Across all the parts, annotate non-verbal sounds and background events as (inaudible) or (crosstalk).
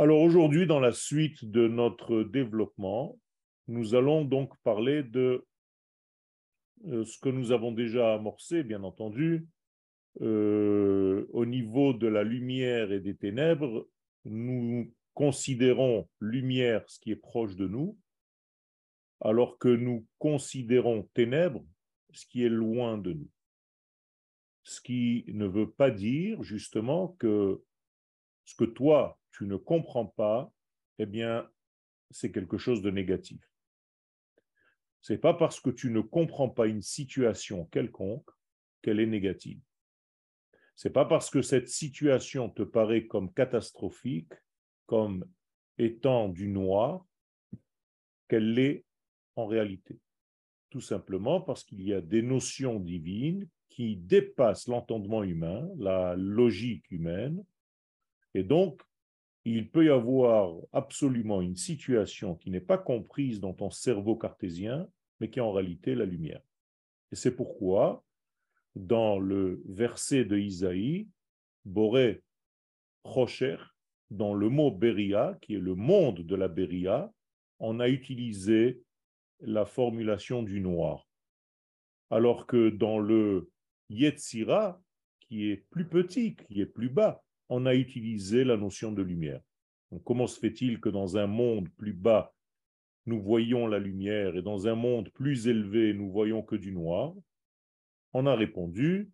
Alors aujourd'hui, dans la suite de notre développement, nous allons donc parler de euh, ce que nous avons déjà amorcé, bien entendu, euh, au niveau de la lumière et des ténèbres, nous considérons lumière ce qui est proche de nous, alors que nous considérons ténèbres ce qui est loin de nous. Ce qui ne veut pas dire justement que ce que toi tu ne comprends pas, eh bien, c'est quelque chose de négatif. C'est pas parce que tu ne comprends pas une situation quelconque qu'elle est négative. C'est pas parce que cette situation te paraît comme catastrophique, comme étant du noir, qu'elle l'est en réalité. Tout simplement parce qu'il y a des notions divines qui dépassent l'entendement humain, la logique humaine, et donc il peut y avoir absolument une situation qui n'est pas comprise dans ton cerveau cartésien, mais qui est en réalité la lumière. Et c'est pourquoi, dans le verset de Isaïe, Boré Rocher, dans le mot Beria, qui est le monde de la Beria, on a utilisé la formulation du noir. Alors que dans le Yetzira, qui est plus petit, qui est plus bas, on a utilisé la notion de lumière. Comment se fait-il que dans un monde plus bas, nous voyons la lumière et dans un monde plus élevé, nous voyons que du noir? On a répondu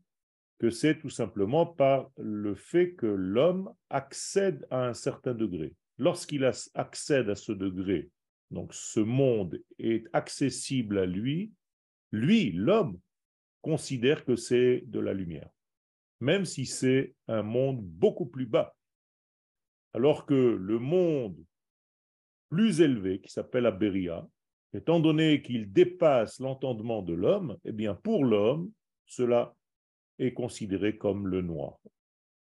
que c'est tout simplement par le fait que l'homme accède à un certain degré. Lorsqu'il accède à ce degré, donc ce monde est accessible à lui, lui, l'homme, considère que c'est de la lumière même si c'est un monde beaucoup plus bas. Alors que le monde plus élevé, qui s'appelle Aberia, étant donné qu'il dépasse l'entendement de l'homme, eh bien pour l'homme, cela est considéré comme le noir.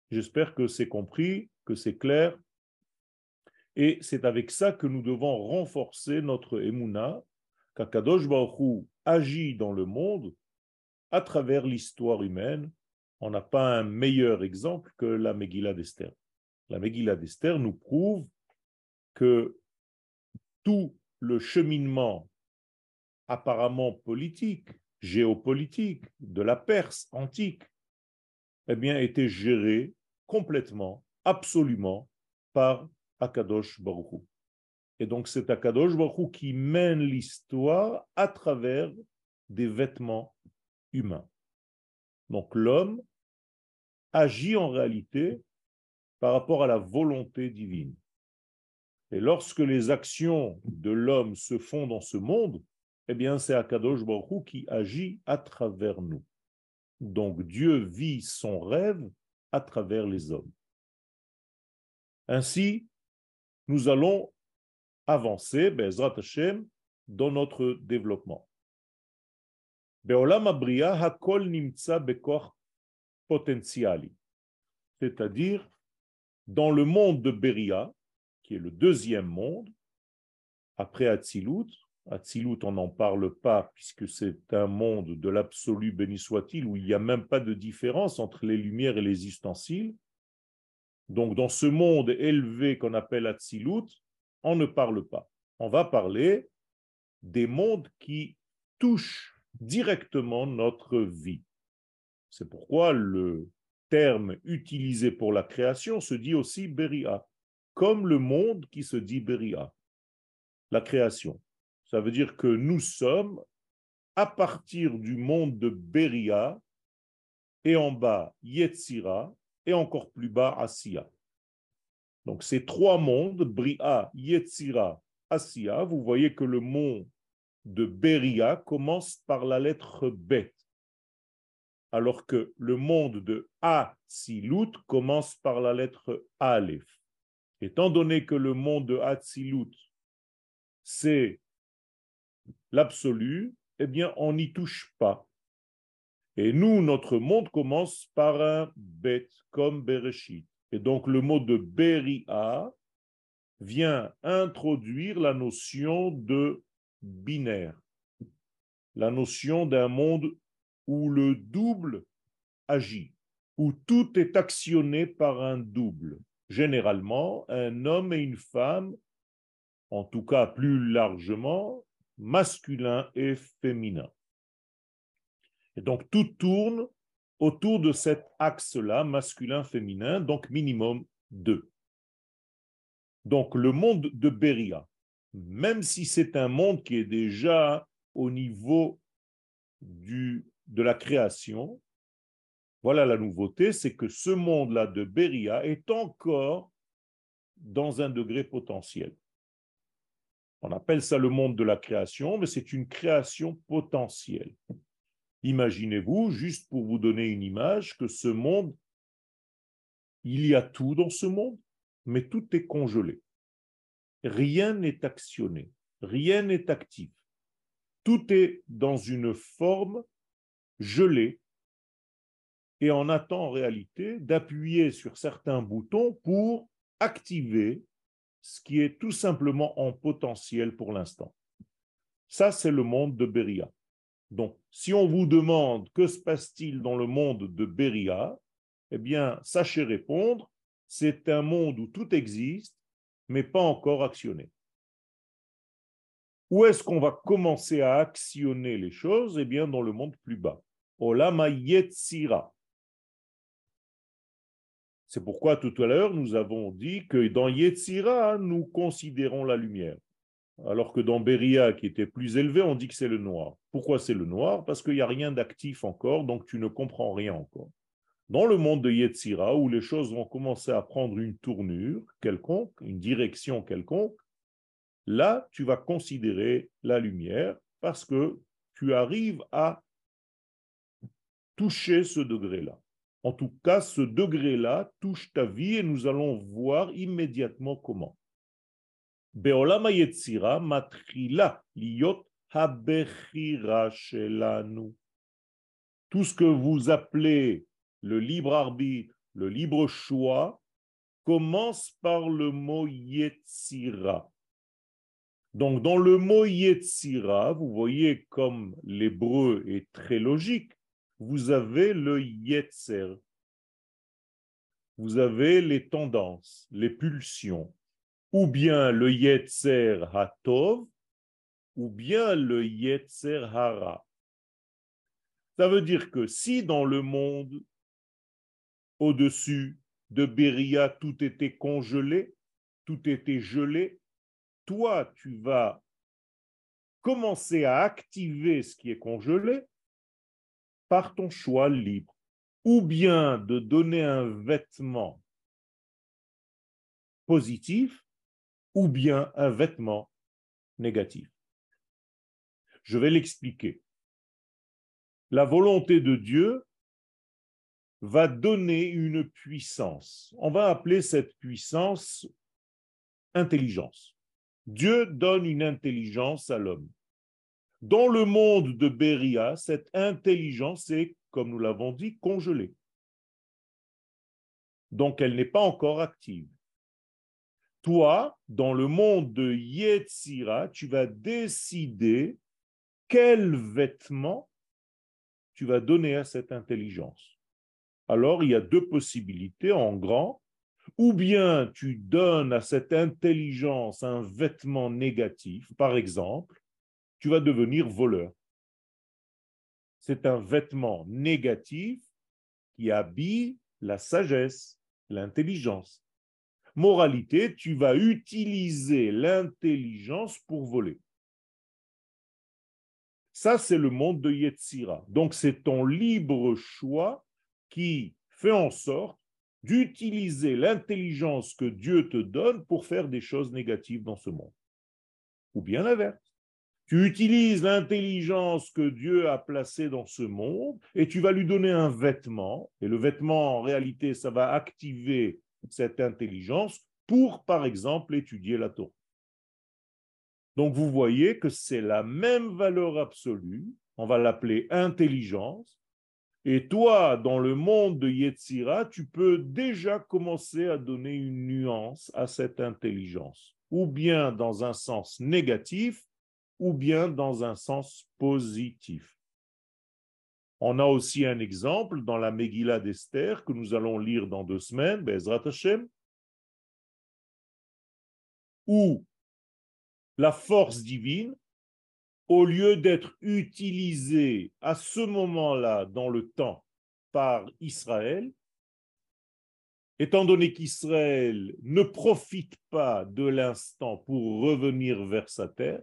J'espère que c'est compris, que c'est clair. Et c'est avec ça que nous devons renforcer notre Emouna, qu'Akadosh Baruch agit dans le monde à travers l'histoire humaine on n'a pas un meilleur exemple que la Megillah d'Esther. La Megillah d'Esther nous prouve que tout le cheminement apparemment politique, géopolitique de la Perse antique, eh bien, était géré complètement, absolument, par Akadosh Baruch Et donc, c'est Akadosh Baruch qui mène l'histoire à travers des vêtements humains. Donc, l'homme agit en réalité par rapport à la volonté divine. Et lorsque les actions de l'homme se font dans ce monde, eh bien, c'est Akadosh Baruch qui agit à travers nous. Donc, Dieu vit son rêve à travers les hommes. Ainsi, nous allons avancer, Bezrat dans notre développement. Be'olam abriya hakol nimtza bekor c'est-à-dire dans le monde de Beria, qui est le deuxième monde, après Atzilut, Atzilut, on n'en parle pas puisque c'est un monde de l'absolu, béni soit-il, où il n'y a même pas de différence entre les lumières et les ustensiles. Donc, dans ce monde élevé qu'on appelle Atzilut, on ne parle pas. On va parler des mondes qui touchent directement notre vie. C'est pourquoi le terme utilisé pour la création se dit aussi Beria, comme le monde qui se dit Beria, la création. Ça veut dire que nous sommes à partir du monde de Beria et en bas Yetzira et encore plus bas Asiya. Donc ces trois mondes, Bria, Yetzira, Asiya, vous voyez que le monde de Beria commence par la lettre Bet alors que le monde de Hatzilut commence par la lettre Aleph. Étant donné que le monde de Hatzilut, c'est l'absolu, eh bien, on n'y touche pas. Et nous, notre monde commence par un bet, comme Bereshit. Et donc, le mot de Beria vient introduire la notion de binaire, la notion d'un monde où le double agit, où tout est actionné par un double. généralement un homme et une femme, en tout cas plus largement, masculin et féminin. Et donc tout tourne autour de cet axe-là, masculin-féminin, donc minimum deux. Donc le monde de Beria, même si c'est un monde qui est déjà au niveau du, de la création, voilà la nouveauté, c'est que ce monde-là de Beria est encore dans un degré potentiel. On appelle ça le monde de la création, mais c'est une création potentielle. Imaginez-vous, juste pour vous donner une image, que ce monde, il y a tout dans ce monde, mais tout est congelé. Rien n'est actionné, rien n'est actif. Tout est dans une forme gelée et on attend en réalité d'appuyer sur certains boutons pour activer ce qui est tout simplement en potentiel pour l'instant. Ça, c'est le monde de Beria. Donc, si on vous demande que se passe-t-il dans le monde de Beria, eh bien, sachez répondre, c'est un monde où tout existe, mais pas encore actionné. Où est-ce qu'on va commencer à actionner les choses? Eh bien, dans le monde plus bas. Yetzira. C'est pourquoi tout à l'heure, nous avons dit que dans Yetzira, nous considérons la lumière. Alors que dans Beria, qui était plus élevé, on dit que c'est le noir. Pourquoi c'est le noir? Parce qu'il n'y a rien d'actif encore, donc tu ne comprends rien encore. Dans le monde de Yetzira, où les choses vont commencer à prendre une tournure quelconque, une direction quelconque, là, tu vas considérer la lumière parce que tu arrives à toucher ce degré-là. En tout cas, ce degré-là touche ta vie et nous allons voir immédiatement comment. Beolama Yetzira matrila shelanu. Tout ce que vous appelez le libre arbitre, le libre choix, commence par le mot Yetzira. Donc, dans le mot Yetzira, vous voyez comme l'hébreu est très logique, vous avez le Yetzer. Vous avez les tendances, les pulsions, ou bien le Yetzer Hatov, ou bien le Yetzer Hara. Ça veut dire que si dans le monde au-dessus de Beria, tout était congelé, tout était gelé, toi, tu vas commencer à activer ce qui est congelé par ton choix libre, ou bien de donner un vêtement positif, ou bien un vêtement négatif. Je vais l'expliquer. La volonté de Dieu va donner une puissance. On va appeler cette puissance intelligence. Dieu donne une intelligence à l'homme. Dans le monde de Beria, cette intelligence est, comme nous l'avons dit, congelée. Donc elle n'est pas encore active. Toi, dans le monde de Yetzira, tu vas décider quel vêtement tu vas donner à cette intelligence. Alors il y a deux possibilités en grand. Ou bien tu donnes à cette intelligence un vêtement négatif, par exemple, tu vas devenir voleur. C'est un vêtement négatif qui habille la sagesse, l'intelligence. Moralité, tu vas utiliser l'intelligence pour voler. Ça, c'est le monde de Yetzira. Donc, c'est ton libre choix qui fait en sorte d'utiliser l'intelligence que Dieu te donne pour faire des choses négatives dans ce monde. Ou bien l'inverse. Tu utilises l'intelligence que Dieu a placée dans ce monde et tu vas lui donner un vêtement. Et le vêtement, en réalité, ça va activer cette intelligence pour, par exemple, étudier la Torah. Donc vous voyez que c'est la même valeur absolue, on va l'appeler intelligence, et toi, dans le monde de Yetzira, tu peux déjà commencer à donner une nuance à cette intelligence, ou bien dans un sens négatif, ou bien dans un sens positif. On a aussi un exemple dans la Megillah d'Esther que nous allons lire dans deux semaines, Bezrat Hashem, où la force divine, au lieu d'être utilisée à ce moment-là dans le temps par Israël, étant donné qu'Israël ne profite pas de l'instant pour revenir vers sa terre,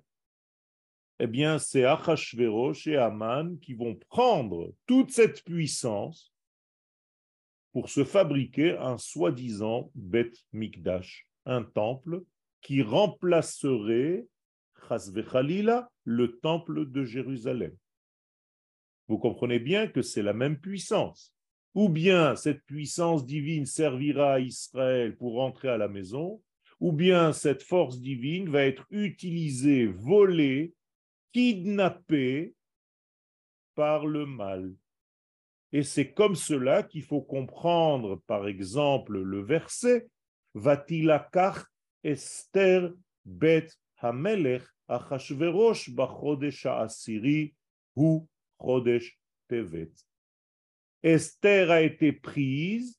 eh bien, c'est Achashverosh et Aman qui vont prendre toute cette puissance pour se fabriquer un soi-disant Bet Mikdash, un temple qui remplacerait Khalila, le temple de Jérusalem. Vous comprenez bien que c'est la même puissance. Ou bien cette puissance divine servira à Israël pour rentrer à la maison, ou bien cette force divine va être utilisée, volée, kidnappée par le mal. Et c'est comme cela qu'il faut comprendre, par exemple, le verset Esther bet Hamelech Achashverosh bachodesh asiri hu chodesh tevet. Esther a été prise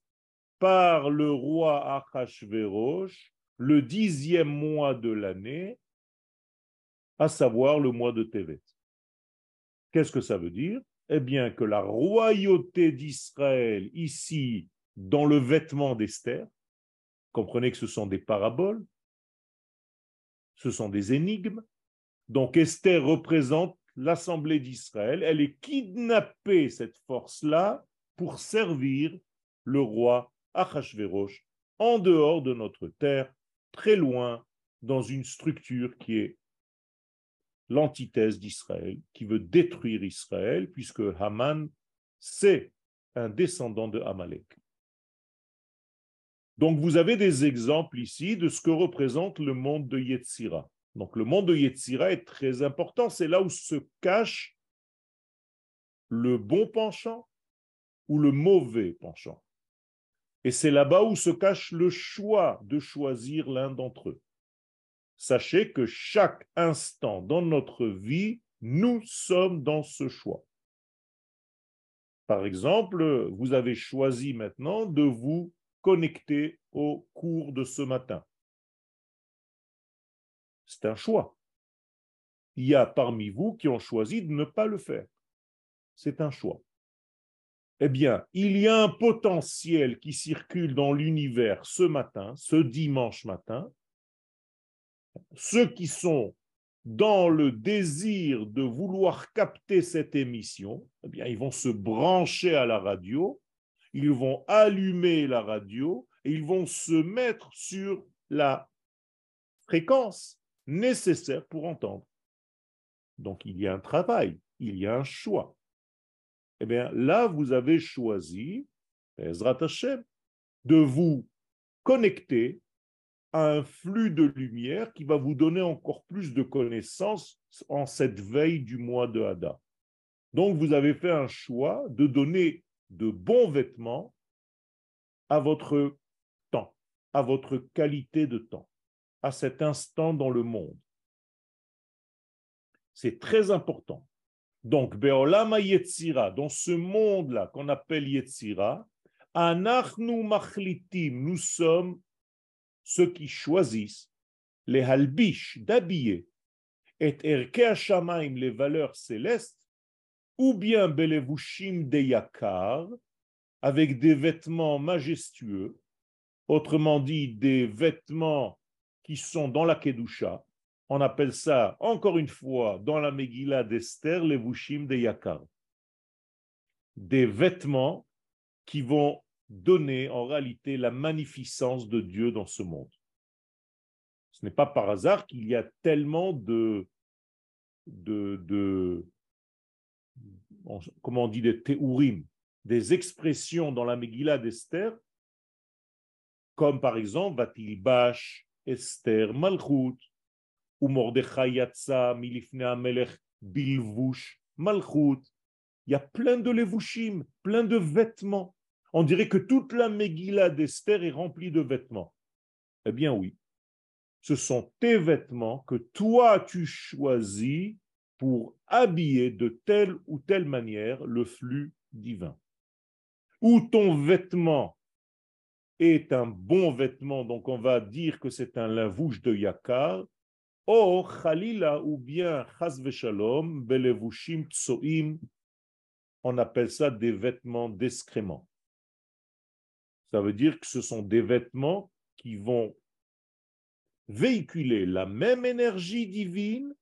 par le roi Achashverosh le dixième mois de l'année, à savoir le mois de Tevet. Qu'est-ce que ça veut dire? Eh bien que la royauté d'Israël, ici, dans le vêtement d'Esther, comprenez que ce sont des paraboles, ce sont des énigmes. Donc Esther représente l'Assemblée d'Israël. Elle est kidnappée, cette force-là, pour servir le roi Achashverosh en dehors de notre terre, très loin, dans une structure qui est l'antithèse d'Israël, qui veut détruire Israël, puisque Haman, c'est un descendant de Amalek. Donc vous avez des exemples ici de ce que représente le monde de Yetzira. Donc le monde de Yetzira est très important, c'est là où se cache le bon penchant ou le mauvais penchant. Et c'est là-bas où se cache le choix de choisir l'un d'entre eux. Sachez que chaque instant dans notre vie, nous sommes dans ce choix. Par exemple, vous avez choisi maintenant de vous connecté au cours de ce matin. C'est un choix. Il y a parmi vous qui ont choisi de ne pas le faire. C'est un choix. Eh bien, il y a un potentiel qui circule dans l'univers ce matin, ce dimanche matin. Ceux qui sont dans le désir de vouloir capter cette émission, eh bien, ils vont se brancher à la radio ils vont allumer la radio et ils vont se mettre sur la fréquence nécessaire pour entendre. Donc il y a un travail, il y a un choix. Eh bien là, vous avez choisi, Ezrat Hashem, de vous connecter un flux de lumière qui va vous donner encore plus de connaissances en cette veille du mois de Hada. Donc vous avez fait un choix de donner de bons vêtements à votre temps, à votre qualité de temps, à cet instant dans le monde. C'est très important. Donc, Beolama Yetzira, dans ce monde-là qu'on appelle Yetzira, Anachnu Machlitim, nous sommes ceux qui choisissent les halbish d'habiller et Erke Shamaim, les valeurs célestes, ou bien Belevushim de Yakar, avec des vêtements majestueux, autrement dit des vêtements qui sont dans la Kedusha. On appelle ça, encore une fois, dans la Megillah d'Esther, les Vushim de Yakar. Des vêtements qui vont donner en réalité la magnificence de Dieu dans ce monde. Ce n'est pas par hasard qu'il y a tellement de, de, comment on dit, des théourim, des expressions dans la Megillah d'Esther, comme par exemple Vatilbash, Esther, Malchut, ou Mordechai Yatsa, Bilvush, Malchut. Il y a plein de levushim, plein de vêtements. On dirait que toute la Megillah d'Esther est remplie de vêtements. Eh bien oui, ce sont tes vêtements que toi tu choisis pour habiller de telle ou telle manière le flux divin. Ou ton vêtement est un bon vêtement, donc on va dire que c'est un lavouche de yakar, or khalila ou bien chas shalom, belevushim tsoim, on appelle ça des vêtements d'excrément. Ça veut dire que ce sont des vêtements qui vont véhiculer la même énergie divine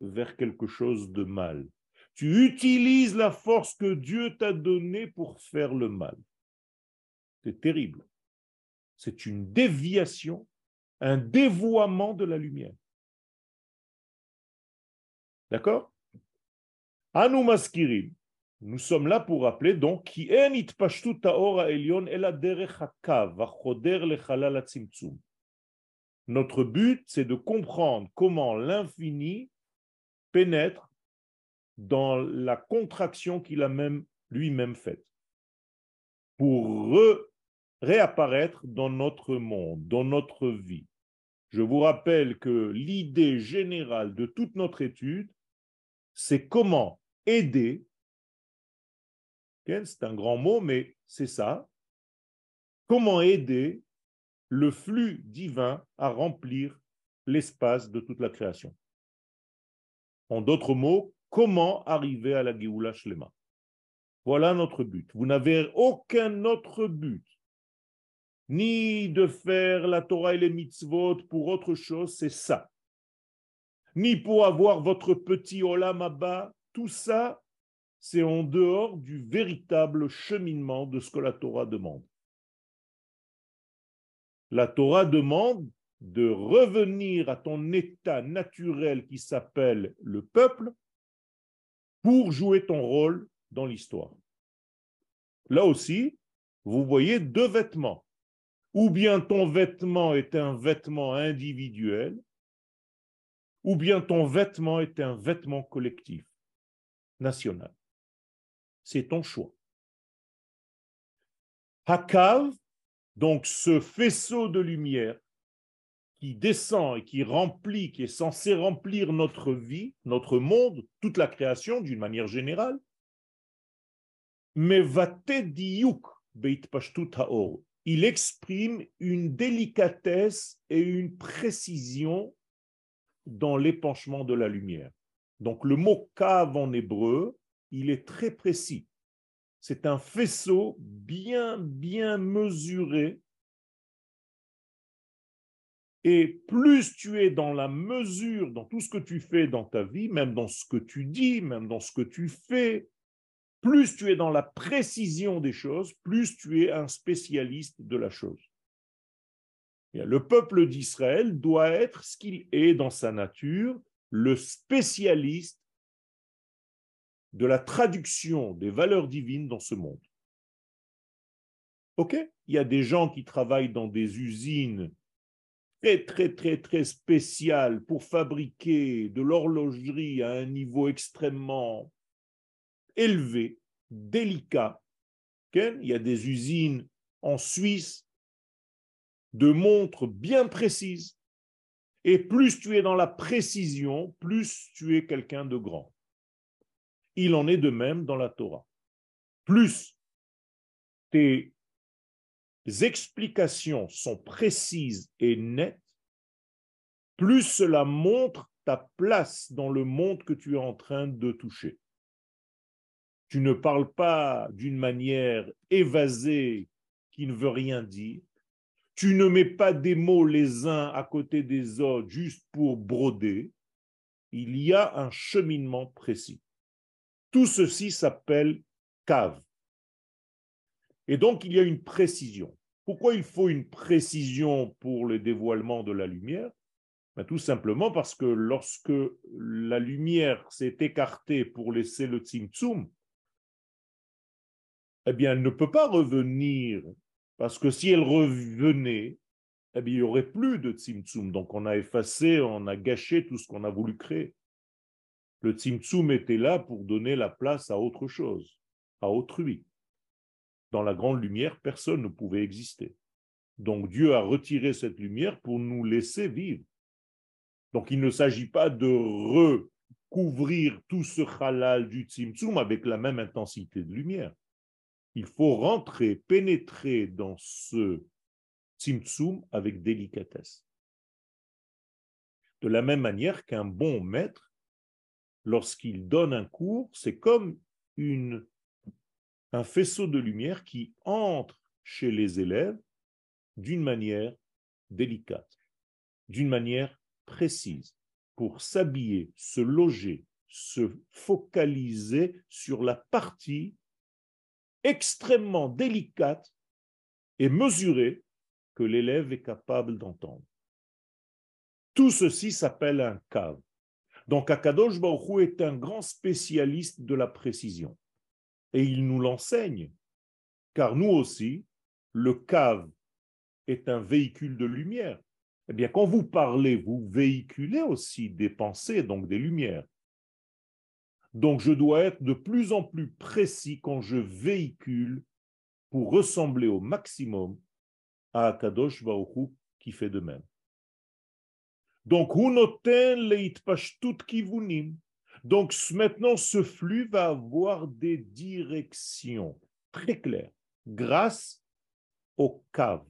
vers quelque chose de mal. Tu utilises la force que Dieu t'a donnée pour faire le mal. C'est terrible. C'est une déviation, un dévoiement de la lumière. D'accord? Anu maskirim. Nous sommes là pour rappeler donc qui Notre but, c'est de comprendre comment l'infini pénètre dans la contraction qu'il a même lui-même faite pour réapparaître dans notre monde, dans notre vie. Je vous rappelle que l'idée générale de toute notre étude, c'est comment aider, c'est un grand mot, mais c'est ça, comment aider le flux divin à remplir l'espace de toute la création? En d'autres mots, comment arriver à la Géoula Shlema? Voilà notre but. Vous n'avez aucun autre but, ni de faire la Torah et les mitzvot pour autre chose, c'est ça. Ni pour avoir votre petit olam abba, tout ça, c'est en dehors du véritable cheminement de ce que la Torah demande. La Torah demande de revenir à ton état naturel qui s'appelle le peuple pour jouer ton rôle dans l'histoire. Là aussi, vous voyez deux vêtements. Ou bien ton vêtement est un vêtement individuel, ou bien ton vêtement est un vêtement collectif, national. C'est ton choix. Hakav, donc ce faisceau de lumière, qui descend et qui remplit, qui est censé remplir notre vie, notre monde, toute la création d'une manière générale, mais il exprime une délicatesse et une précision dans l'épanchement de la lumière. Donc le mot cave en hébreu, il est très précis. C'est un faisceau bien, bien mesuré et plus tu es dans la mesure, dans tout ce que tu fais dans ta vie, même dans ce que tu dis, même dans ce que tu fais, plus tu es dans la précision des choses, plus tu es un spécialiste de la chose. Le peuple d'Israël doit être ce qu'il est dans sa nature, le spécialiste de la traduction des valeurs divines dans ce monde. Ok? Il y a des gens qui travaillent dans des usines très, très, très, très spécial pour fabriquer de l'horlogerie à un niveau extrêmement élevé, délicat. Il y a des usines en Suisse de montres bien précises. Et plus tu es dans la précision, plus tu es quelqu'un de grand. Il en est de même dans la Torah. Plus tes explications sont précises et nettes, plus cela montre ta place dans le monde que tu es en train de toucher. Tu ne parles pas d'une manière évasée qui ne veut rien dire. Tu ne mets pas des mots les uns à côté des autres juste pour broder. Il y a un cheminement précis. Tout ceci s'appelle cave. Et donc, il y a une précision. Pourquoi il faut une précision pour le dévoilement de la lumière? Ben, Tout simplement parce que lorsque la lumière s'est écartée pour laisser le tzimtzum, eh bien, elle ne peut pas revenir, parce que si elle revenait, eh bien, il n'y aurait plus de tzimtzum. Donc, on a effacé, on a gâché tout ce qu'on a voulu créer. Le tzimtzum était là pour donner la place à autre chose, à autrui dans la grande lumière, personne ne pouvait exister. Donc Dieu a retiré cette lumière pour nous laisser vivre. Donc il ne s'agit pas de recouvrir tout ce halal du tzimtzum avec la même intensité de lumière. Il faut rentrer, pénétrer dans ce tzimtzum avec délicatesse. De la même manière qu'un bon maître, lorsqu'il donne un cours, c'est comme un faisceau de lumière qui entre chez les élèves d'une manière délicate, d'une manière précise, pour s'habiller, se loger, se focaliser sur la partie extrêmement délicate et mesurée que l'élève est capable d'entendre. Tout ceci s'appelle un cave. Donc Akadosh Baruch est un grand spécialiste de la précision. Et il nous l'enseigne, car nous aussi, le cave est un véhicule de lumière. Eh bien, quand vous parlez, vous véhiculez aussi des pensées, donc des lumières. Donc, je dois être de plus en plus précis quand je véhicule pour ressembler au maximum à Akadosh Baruch qui fait de même. Donc, donc maintenant, ce flux va avoir des directions très claires grâce au cave.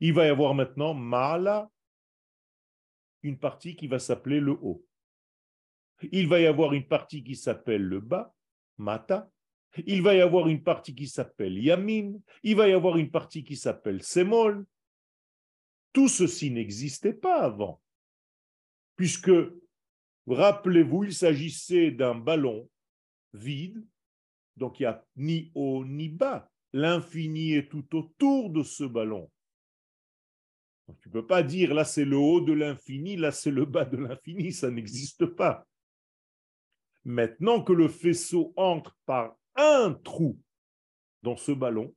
Il va y avoir maintenant Mala, une partie qui va s'appeler le haut. Il va y avoir une partie qui s'appelle le bas, Mata. Il va y avoir une partie qui s'appelle Yamin. Il va y avoir une partie qui s'appelle Semol. Tout ceci n'existait pas avant, puisque, rappelez-vous, il s'agissait d'un ballon vide, donc il n'y a ni haut ni bas. L'infini est tout autour de ce ballon. tu ne peux pas dire là c'est le haut de l'infini, là c'est le bas de l'infini, ça n'existe pas. Maintenant que le faisceau entre par un trou dans ce ballon,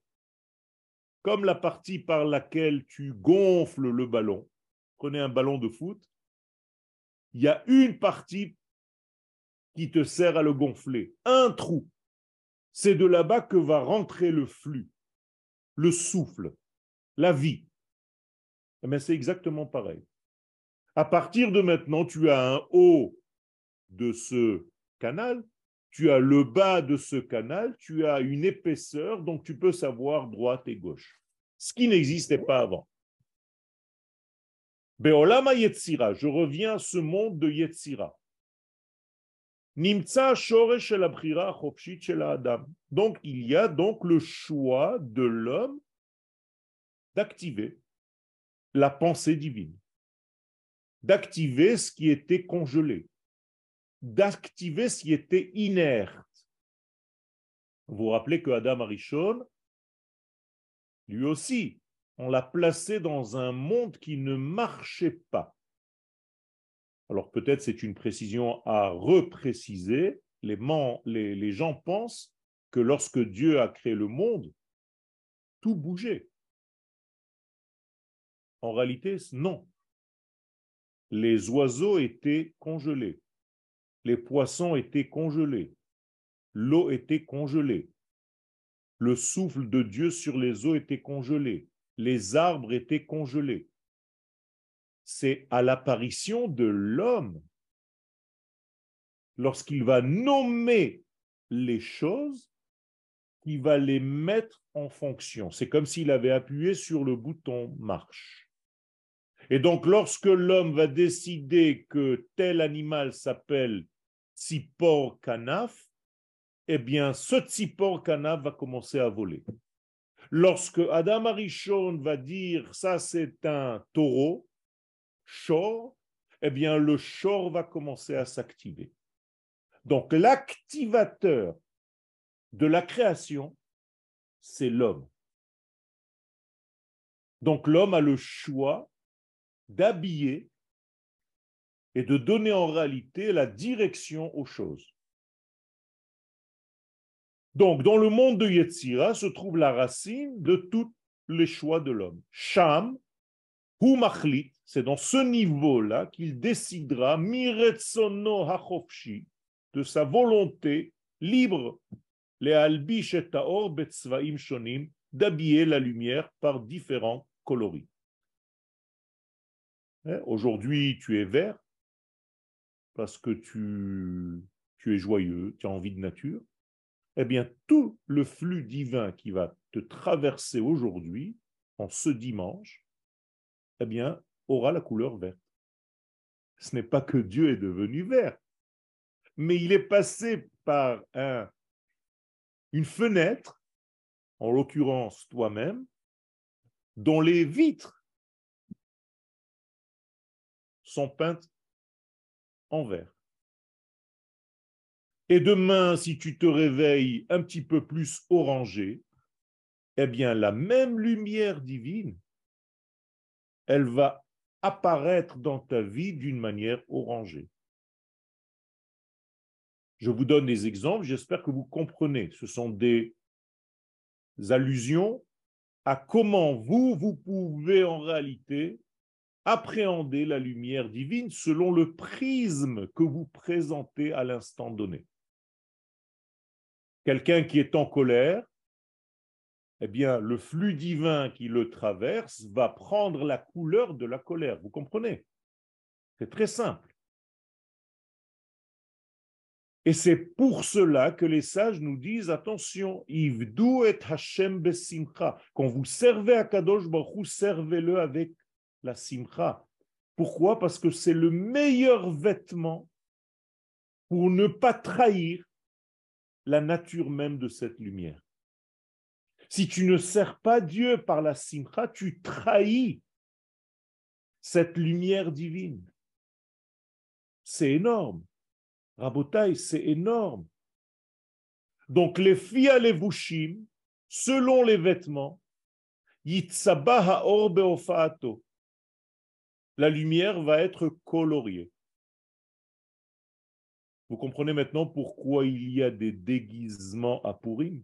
comme la partie par laquelle tu gonfles le ballon, prenez un ballon de foot, il y a une partie qui te sert à le gonfler, un trou. C'est de là-bas que va rentrer le flux, le souffle, la vie. Mais eh c'est exactement pareil. À partir de maintenant, tu as un haut de ce canal tu as le bas de ce canal, tu as une épaisseur, donc tu peux savoir droite et gauche. Ce qui n'existait pas avant. Beolama je reviens à ce monde de Yetzira. Nimtsa Adam. Donc il y a donc le choix de l'homme d'activer la pensée divine, d'activer ce qui était congelé, d'activer ce qui était inerte. Vous vous rappelez que Adam Arishon, lui aussi, on l'a placé dans un monde qui ne marchait pas. Alors peut-être c'est une précision à repréciser. Les, les, les gens pensent que lorsque Dieu a créé le monde, tout bougeait. En réalité, non. Les oiseaux étaient congelés les poissons étaient congelés, l'eau était congelée, le souffle de Dieu sur les eaux était congelé, les arbres étaient congelés. C'est à l'apparition de l'homme, lorsqu'il va nommer les choses, qu'il va les mettre en fonction. C'est comme s'il avait appuyé sur le bouton marche. Et donc, lorsque l'homme va décider que tel animal s'appelle Tzipor Kanaf, eh bien, ce Tzipor Kanaf va commencer à voler. Lorsque Adam Arishon va dire ça c'est un taureau, Shor, eh bien le Shor va commencer à s'activer. Donc l'activateur de la création, c'est l'homme. Donc l'homme a le choix d'habiller et de donner en réalité la direction aux choses. Donc, dans le monde de Yetzira se trouve la racine de tous les choix de l'homme. Sham, ou Machlit, c'est dans ce niveau-là qu'il décidera Miretsono Hachofshi, de sa volonté libre, les Albish et Taor Betzvaim Shonim, d'habiller la lumière par différents coloris. Hein, aujourd'hui, tu es vert, parce que tu, es joyeux, tu as envie de nature. eh bien, tout le flux divin qui va te traverser aujourd'hui, en ce dimanche, eh bien, aura la couleur verte. Ce n'est pas que Dieu est devenu vert, mais il est passé par un, une fenêtre, en l'occurrence toi-même, dont les vitres sont peintes en vert. Et demain, si tu te réveilles un petit peu plus orangé, eh bien, la même lumière divine, elle va apparaître dans ta vie d'une manière orangée. Je vous donne des exemples, j'espère que vous comprenez. Ce sont des allusions à comment vous, vous pouvez en réalité appréhender la lumière divine selon le prisme que vous présentez à l'instant donné. Quelqu'un qui est en colère, eh bien, le flux divin qui le traverse va prendre la couleur de la colère. Vous comprenez? C'est très simple. Et c'est pour cela que les sages nous disent attention. Quand vous servez à Kadosh Baruch servez-le avec la simcha. Pourquoi? Parce que c'est le meilleur vêtement pour ne pas trahir la nature même de cette lumière. Si tu ne sers pas Dieu par la simcha, tu trahis cette lumière divine. C'est énorme. Rabotai, c'est énorme. Donc les filles les vushim, selon les vêtements, la lumière va être coloriée. Vous comprenez maintenant pourquoi il y a des déguisements à Purim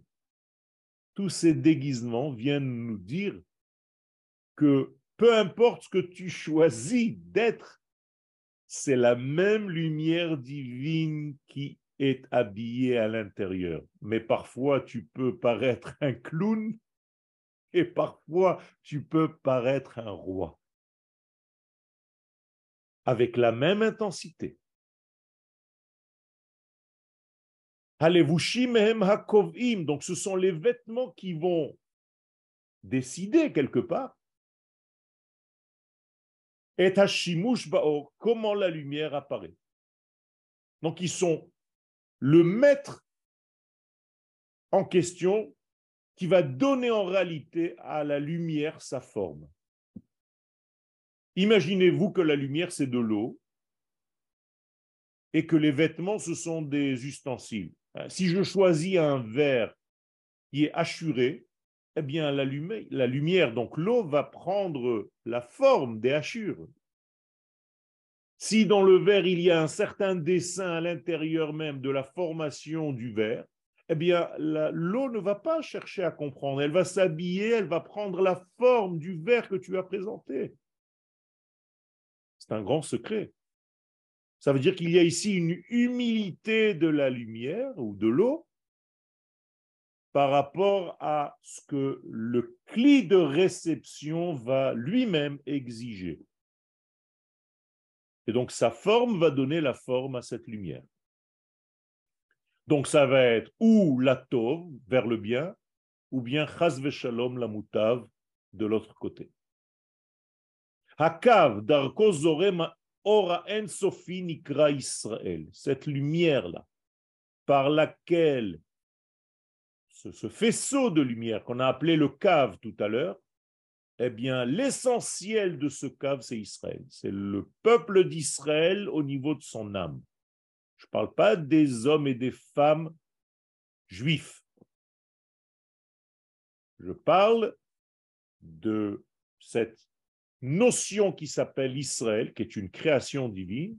Tous ces déguisements viennent nous dire que peu importe ce que tu choisis d'être, c'est la même lumière divine qui est habillée à l'intérieur. Mais parfois, tu peux paraître un clown et parfois, tu peux paraître un roi. Avec la même intensité. Donc, ce sont les vêtements qui vont décider quelque part. Et comment la lumière apparaît. Donc, ils sont le maître en question qui va donner en réalité à la lumière sa forme. Imaginez-vous que la lumière, c'est de l'eau et que les vêtements, ce sont des ustensiles. Euh, si je choisis un verre qui est assuré, eh bien la lumière donc l'eau, va prendre la forme des hachures. Si dans le verre, il y a un certain dessin à l'intérieur même de la formation du verre, eh bien, l'eau ne va pas chercher à comprendre. Elle va s'habiller, elle va prendre la forme du verre que tu as présenté. Un grand secret. Ça veut dire qu'il y a ici une humilité de la lumière ou de l'eau par rapport à ce que le cli de réception va lui-même exiger. Et donc sa forme va donner la forme à cette lumière. Donc ça va être ou la tov vers le bien, ou bien chas shalom la mutav de l'autre côté. Hakav darko Ora en Israël, cette lumière-là, par laquelle ce, faisceau de lumière qu'on a appelé le cave tout à l'heure, eh bien, l'essentiel de ce cave, c'est Israël. C'est le peuple d'Israël au niveau de son âme. Je ne parle pas des hommes et des femmes juifs. Je parle de cette notion qui s'appelle Israël, qui est une création divine,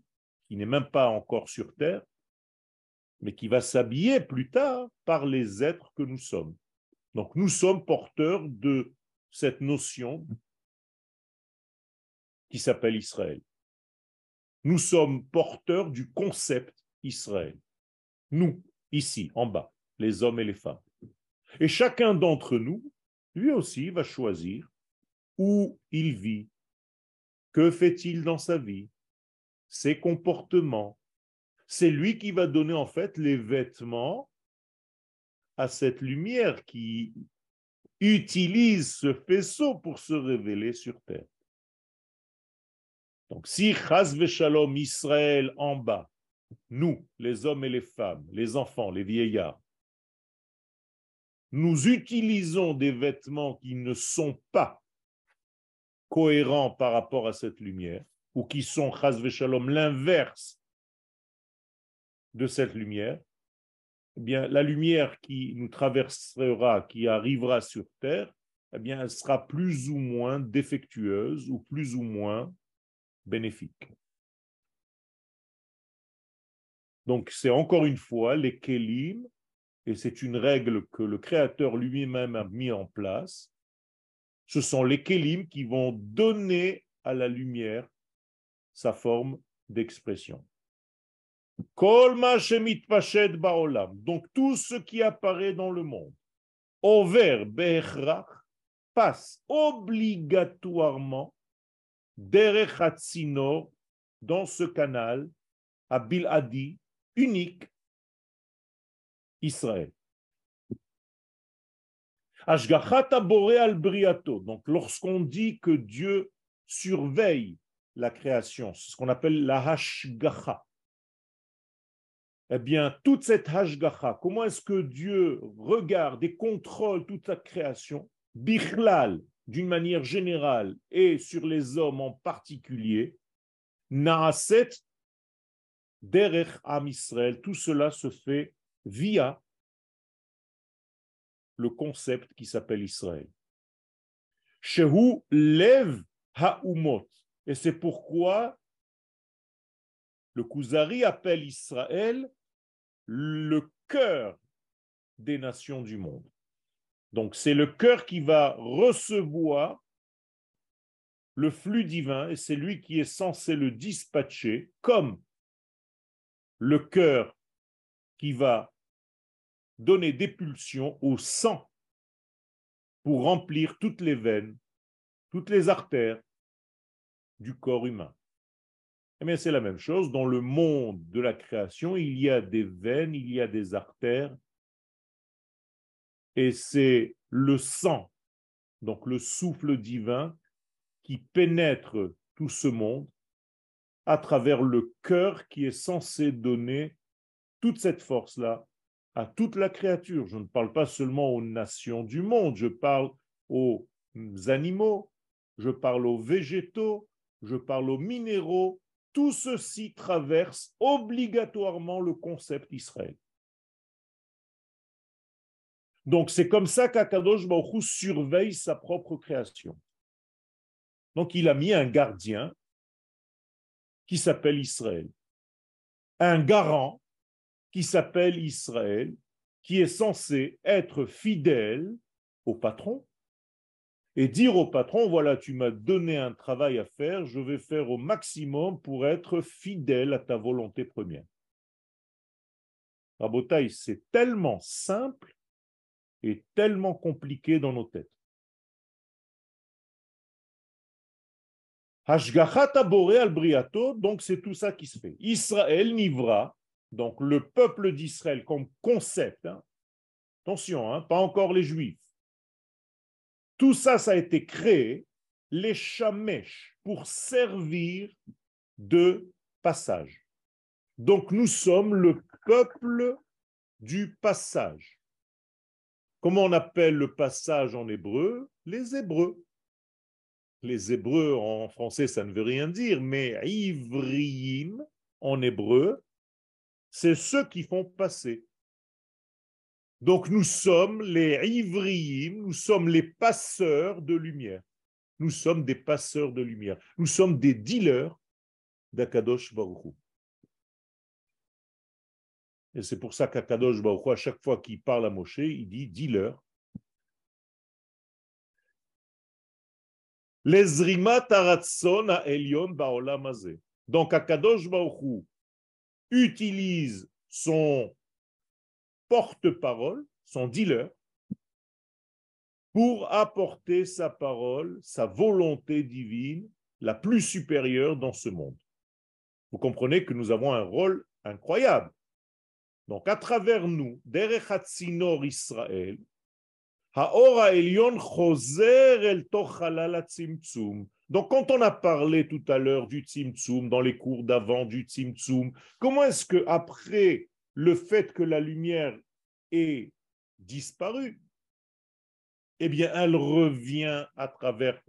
qui n'est même pas encore sur terre, mais qui va s'habiller plus tard par les êtres que nous sommes. Donc nous sommes porteurs de cette notion qui s'appelle Israël. Nous sommes porteurs du concept Israël. Nous, ici, en bas, les hommes et les femmes. Et chacun d'entre nous, lui aussi, va choisir où il vit, que fait-il dans sa vie? Ses comportements? C'est lui qui va donner en fait les vêtements à cette lumière qui utilise ce faisceau pour se révéler sur terre. Donc si Chaz Shalom Israël en bas, nous, les hommes et les femmes, les enfants, les vieillards, nous utilisons des vêtements qui ne sont pas cohérents par rapport à cette lumière, ou qui sont, l'inverse de cette lumière, eh bien, la lumière qui nous traversera, qui arrivera sur Terre, eh bien, elle sera plus ou moins défectueuse ou plus ou moins bénéfique. Donc, c'est encore une fois les kelim, et c'est une règle que le Créateur lui-même a mis en place. Ce sont les kelim qui vont donner à la lumière sa forme d'expression. Donc tout ce qui apparaît dans le monde, over passe obligatoirement derech dans ce canal à Biladi unique Israël. Donc lorsqu'on dit que Dieu surveille la création, c'est ce qu'on appelle la hashgacha. Eh bien, toute cette hashgacha, comment est-ce que Dieu regarde et contrôle toute sa création, bichlal, d'une manière générale, et sur les hommes en particulier, naaset derech am Israël, tout cela se fait via le concept qui s'appelle Israël. Shehu lev ha'umot. Et c'est pourquoi le Kuzari appelle Israël le cœur des nations du monde. Donc c'est le cœur qui va recevoir le flux divin et c'est lui qui est censé le dispatcher comme le cœur qui va donner des pulsions au sang pour remplir toutes les veines, toutes les artères du corps humain. Eh bien, c'est la même chose. Dans le monde de la création, il y a des veines, il y a des artères, et c'est le sang, donc le souffle divin, qui pénètre tout ce monde à travers le cœur qui est censé donner toute cette force-là à toute la créature. Je ne parle pas seulement aux nations du monde, je parle aux animaux, je parle aux végétaux, je parle aux minéraux. Tout ceci traverse obligatoirement le concept Israël. Donc c'est comme ça qu'Akadosh surveille sa propre création. Donc il a mis un gardien qui s'appelle Israël, un garant qui s'appelle Israël, qui est censé être fidèle au patron et dire au patron, voilà, tu m'as donné un travail à faire, je vais faire au maximum pour être fidèle à ta volonté première. C'est tellement simple et tellement compliqué dans nos têtes. Hashgachata al donc c'est tout ça qui se fait. Israël nivra, donc le peuple d'Israël comme concept, hein. attention, hein, pas encore les juifs, tout ça, ça a été créé, les chamèches, pour servir de passage. Donc nous sommes le peuple du passage. Comment on appelle le passage en hébreu? Les Hébreux. Les Hébreux en français, ça ne veut rien dire, mais ivriim en hébreu, c'est ceux qui font passer. Donc nous sommes les ivriim, nous sommes les passeurs de lumière. Nous sommes des passeurs de lumière. Nous sommes des dealers d'Akadosh Baruch Et c'est pour ça qu'Akadosh Baruch à chaque fois qu'il parle à Moshe, il dit dealer. Les Elion baolamazé. Donc Akadosh Baruch utilise son porte-parole, son dealer, pour apporter sa parole, sa volonté divine la plus supérieure dans ce monde. Vous comprenez que nous avons un rôle incroyable. Donc, à travers nous, Derech Israël, Haora Elion Choser El. Donc, quand on a parlé tout à l'heure du Tzimtzum, dans les cours d'avant du Tzimtzum, comment est-ce que après le fait que la lumière ait disparu, eh bien, elle revient à travers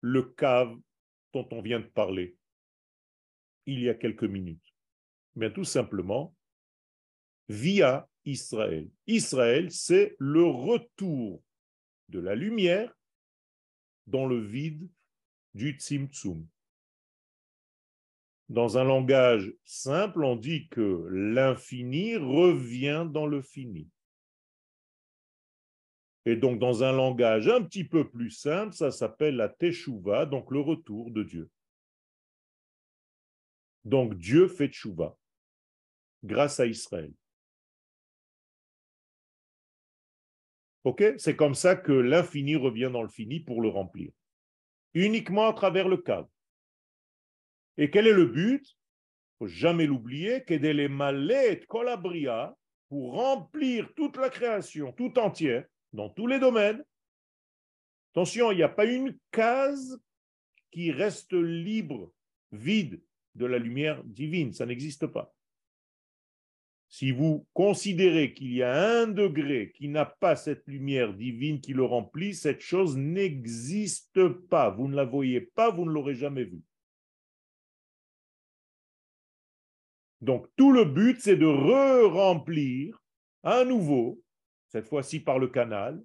le cave dont on vient de parler il y a quelques minutes? Bien, tout simplement, via Israël. Israël, c'est le retour de la lumière dans le vide du Tzimtzum. Dans un langage simple, on dit que l'infini revient dans le fini. Et donc, dans un langage un petit peu plus simple, ça s'appelle la Teshuvah, donc le retour de Dieu. Donc, Dieu fait Teshuvah grâce à Israël. Ok? C'est comme ça que l'infini revient dans le fini pour le remplir. Uniquement à travers le cadre. Et quel est le but? Il faut jamais l'oublier, les malet colabria pour remplir toute la création, tout entière, dans tous les domaines. Attention, il n'y a pas une case qui reste libre, vide de la lumière divine, ça n'existe pas. Si vous considérez qu'il y a un degré qui n'a pas cette lumière divine qui le remplit, cette chose n'existe pas. Vous ne la voyez pas, vous ne l'aurez jamais vue. Donc tout le but, c'est de re-remplir à nouveau cette fois-ci par le canal,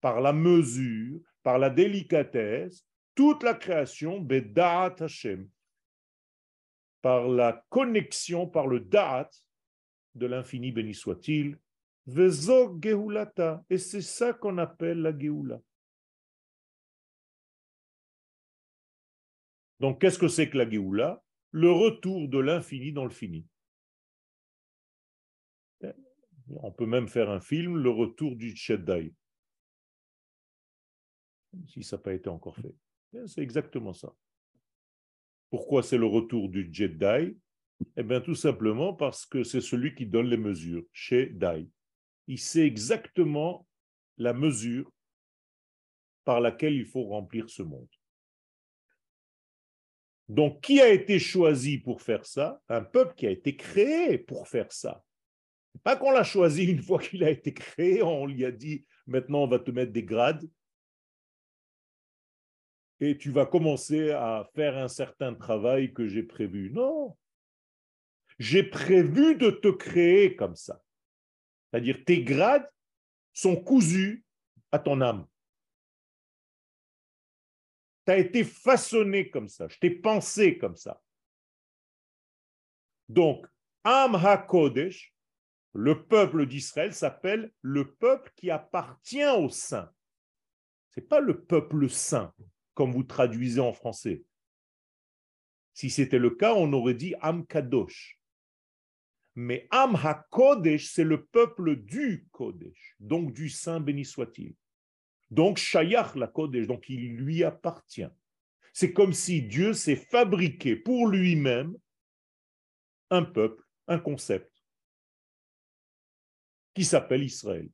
par la mesure, par la délicatesse, toute la création, Bedat Hashem, par la connexion, par le Da'at de l'infini, béni soit-il, et c'est ça qu'on appelle la Geoula. Donc, qu'est-ce que c'est que la Geoula Le retour de l'infini dans le fini. On peut même faire un film, Le retour du Cheddai. Si ça n'a pas été encore fait. C'est exactement ça. Pourquoi c'est le retour du Jedi? Eh bien, tout simplement parce que c'est celui qui donne les mesures, chez Dai. Il sait exactement la mesure par laquelle il faut remplir ce monde. Donc, qui a été choisi pour faire ça? Un peuple qui a été créé pour faire ça. Pas qu'on l'a choisi une fois qu'il a été créé, on lui a dit maintenant on va te mettre des grades et tu vas commencer à faire un certain travail que j'ai prévu. Non. J'ai prévu de te créer comme ça. C'est-à-dire tes grades sont cousus à ton âme. Tu as été façonné comme ça. Je t'ai pensé comme ça. Donc, Am HaKodesh, le peuple d'Israël s'appelle le peuple qui appartient au saint. Ce n'est pas le peuple saint, comme vous traduisez en français. Si c'était le cas, on aurait dit Am Kadosh. Mais Am HaKodesh, c'est le peuple du Kodesh, donc du Saint béni soit-il. Donc Shayach la Kodesh, donc il lui appartient. C'est comme si Dieu s'est fabriqué pour lui-même un peuple, un concept qui s'appelle Israël.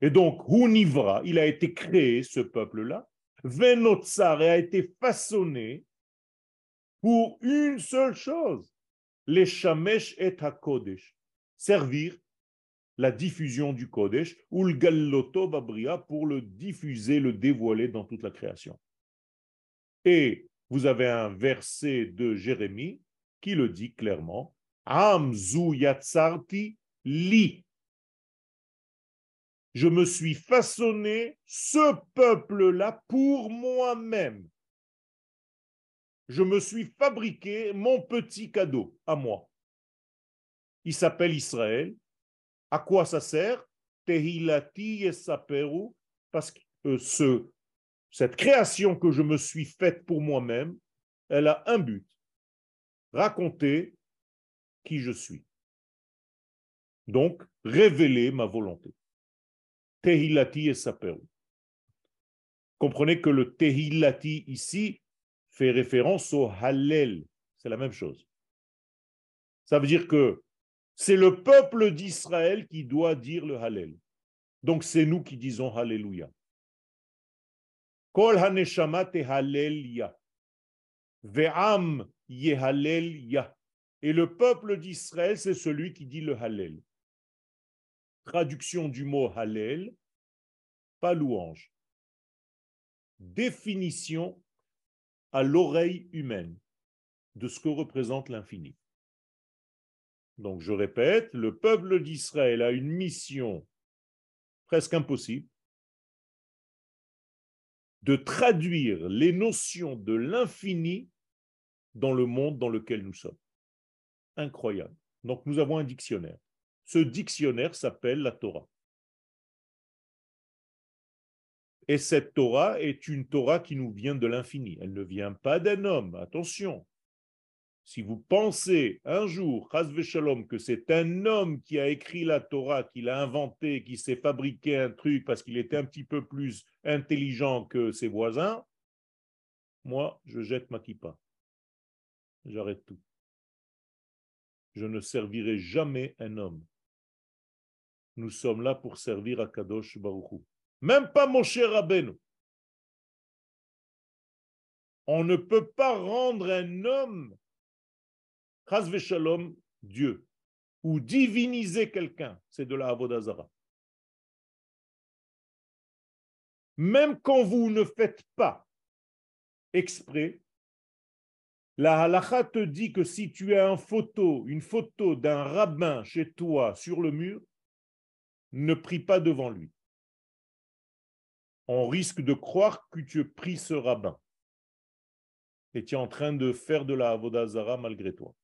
Et donc, Hunivra, il a été créé, ce peuple-là, Venotsar, a été façonné pour une seule chose, les Shamesh et HaKodesh, servir la diffusion du Kodesh, ou le Galloto Babria, pour le diffuser, le dévoiler dans toute la création. Et vous avez un verset de Jérémie qui le dit clairement, Amzu Yatsarti lit. Je me suis façonné ce peuple-là pour moi-même. Je me suis fabriqué mon petit cadeau à moi. Il s'appelle Israël. À quoi ça sert? Tehilati esaperu, parce que euh, ce, cette création que je me suis faite pour moi-même, elle a un but raconter qui je suis. Donc, révéler ma volonté. Tehilati et Saperu. Comprenez que le Tehilati ici fait référence au Hallel. C'est la même chose. Ça veut dire que C'est le peuple d'Israël qui doit dire le Hallel. Donc c'est nous qui disons Alléluia. Kol haneshama Hallelujah. Ve'am Et le peuple d'Israël, c'est celui qui dit le Hallel. Traduction du mot Hallel, pas louange. Définition à l'oreille humaine de ce que représente l'infini. Donc je répète, le peuple d'Israël a une mission presque impossible de traduire les notions de l'infini dans le monde dans lequel nous sommes. Incroyable. Donc nous avons un dictionnaire. Ce dictionnaire s'appelle la Torah. Et cette Torah est une Torah qui nous vient de l'infini. Elle ne vient pas d'un homme. Attention. Si vous pensez un jour, Shalom, que c'est un homme qui a écrit la Torah, qui l'a inventé, qui s'est fabriqué un truc parce qu'il était un petit peu plus intelligent que ses voisins, moi, je jette ma kippa. J'arrête tout. Je ne servirai jamais un homme. Nous sommes là pour servir à Kadosh Baruchou. Même pas mon cher Rabbeinu. On ne peut pas rendre un homme Shalom, Dieu, ou diviniser quelqu'un, c'est de la Avodazara. Même quand vous ne faites pas exprès, la halakha te dit que si tu as une photo, une photo d'un rabbin chez toi sur le mur, ne prie pas devant lui. On risque de croire que tu pries ce rabbin. Et tu es en train de faire de la Avodazara malgré toi.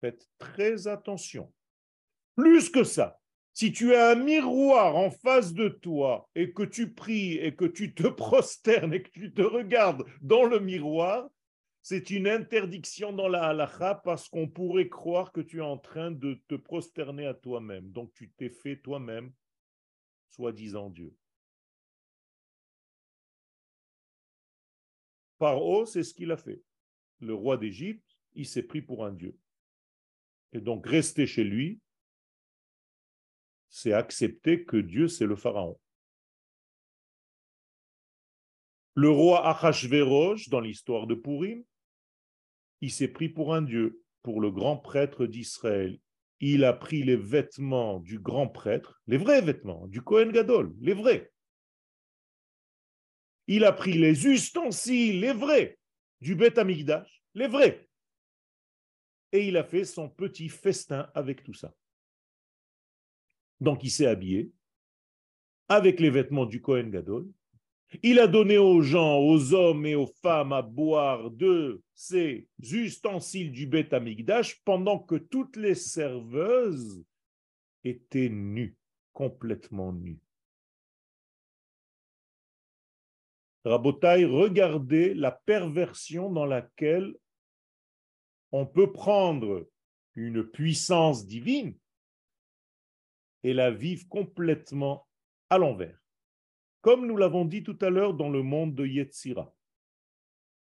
Faites très attention. Plus que ça, si tu as un miroir en face de toi et que tu pries et que tu te (laughs) prosternes et que tu te regardes dans le miroir, c'est une interdiction dans la halakha parce qu'on pourrait croire que tu es en train de te prosterner à toi-même. Donc tu t'es fait toi-même, soi-disant Dieu. Paro, c'est ce qu'il a fait. Le roi d'Égypte, il s'est pris pour un Dieu. Et donc rester chez lui, c'est accepter que Dieu, c'est le Pharaon. Le roi Achashverosh, dans l'histoire de Purim, il s'est pris pour un Dieu, pour le grand prêtre d'Israël. Il a pris les vêtements du grand prêtre, les vrais vêtements, du Kohen Gadol, les vrais. Il a pris les ustensiles, les vrais, du Beth Amikdash, les vrais et il a fait son petit festin avec tout ça. Donc il s'est habillé avec les vêtements du Kohen Gadol. Il a donné aux gens, aux hommes et aux femmes à boire de ces ustensiles du Beth Amigdash pendant que toutes les serveuses étaient nues, complètement nues. Rabotai, regardez la perversion dans laquelle on peut prendre une puissance divine et la vivre complètement à l'envers. Comme nous l'avons dit tout à l'heure dans le monde de Yetzira.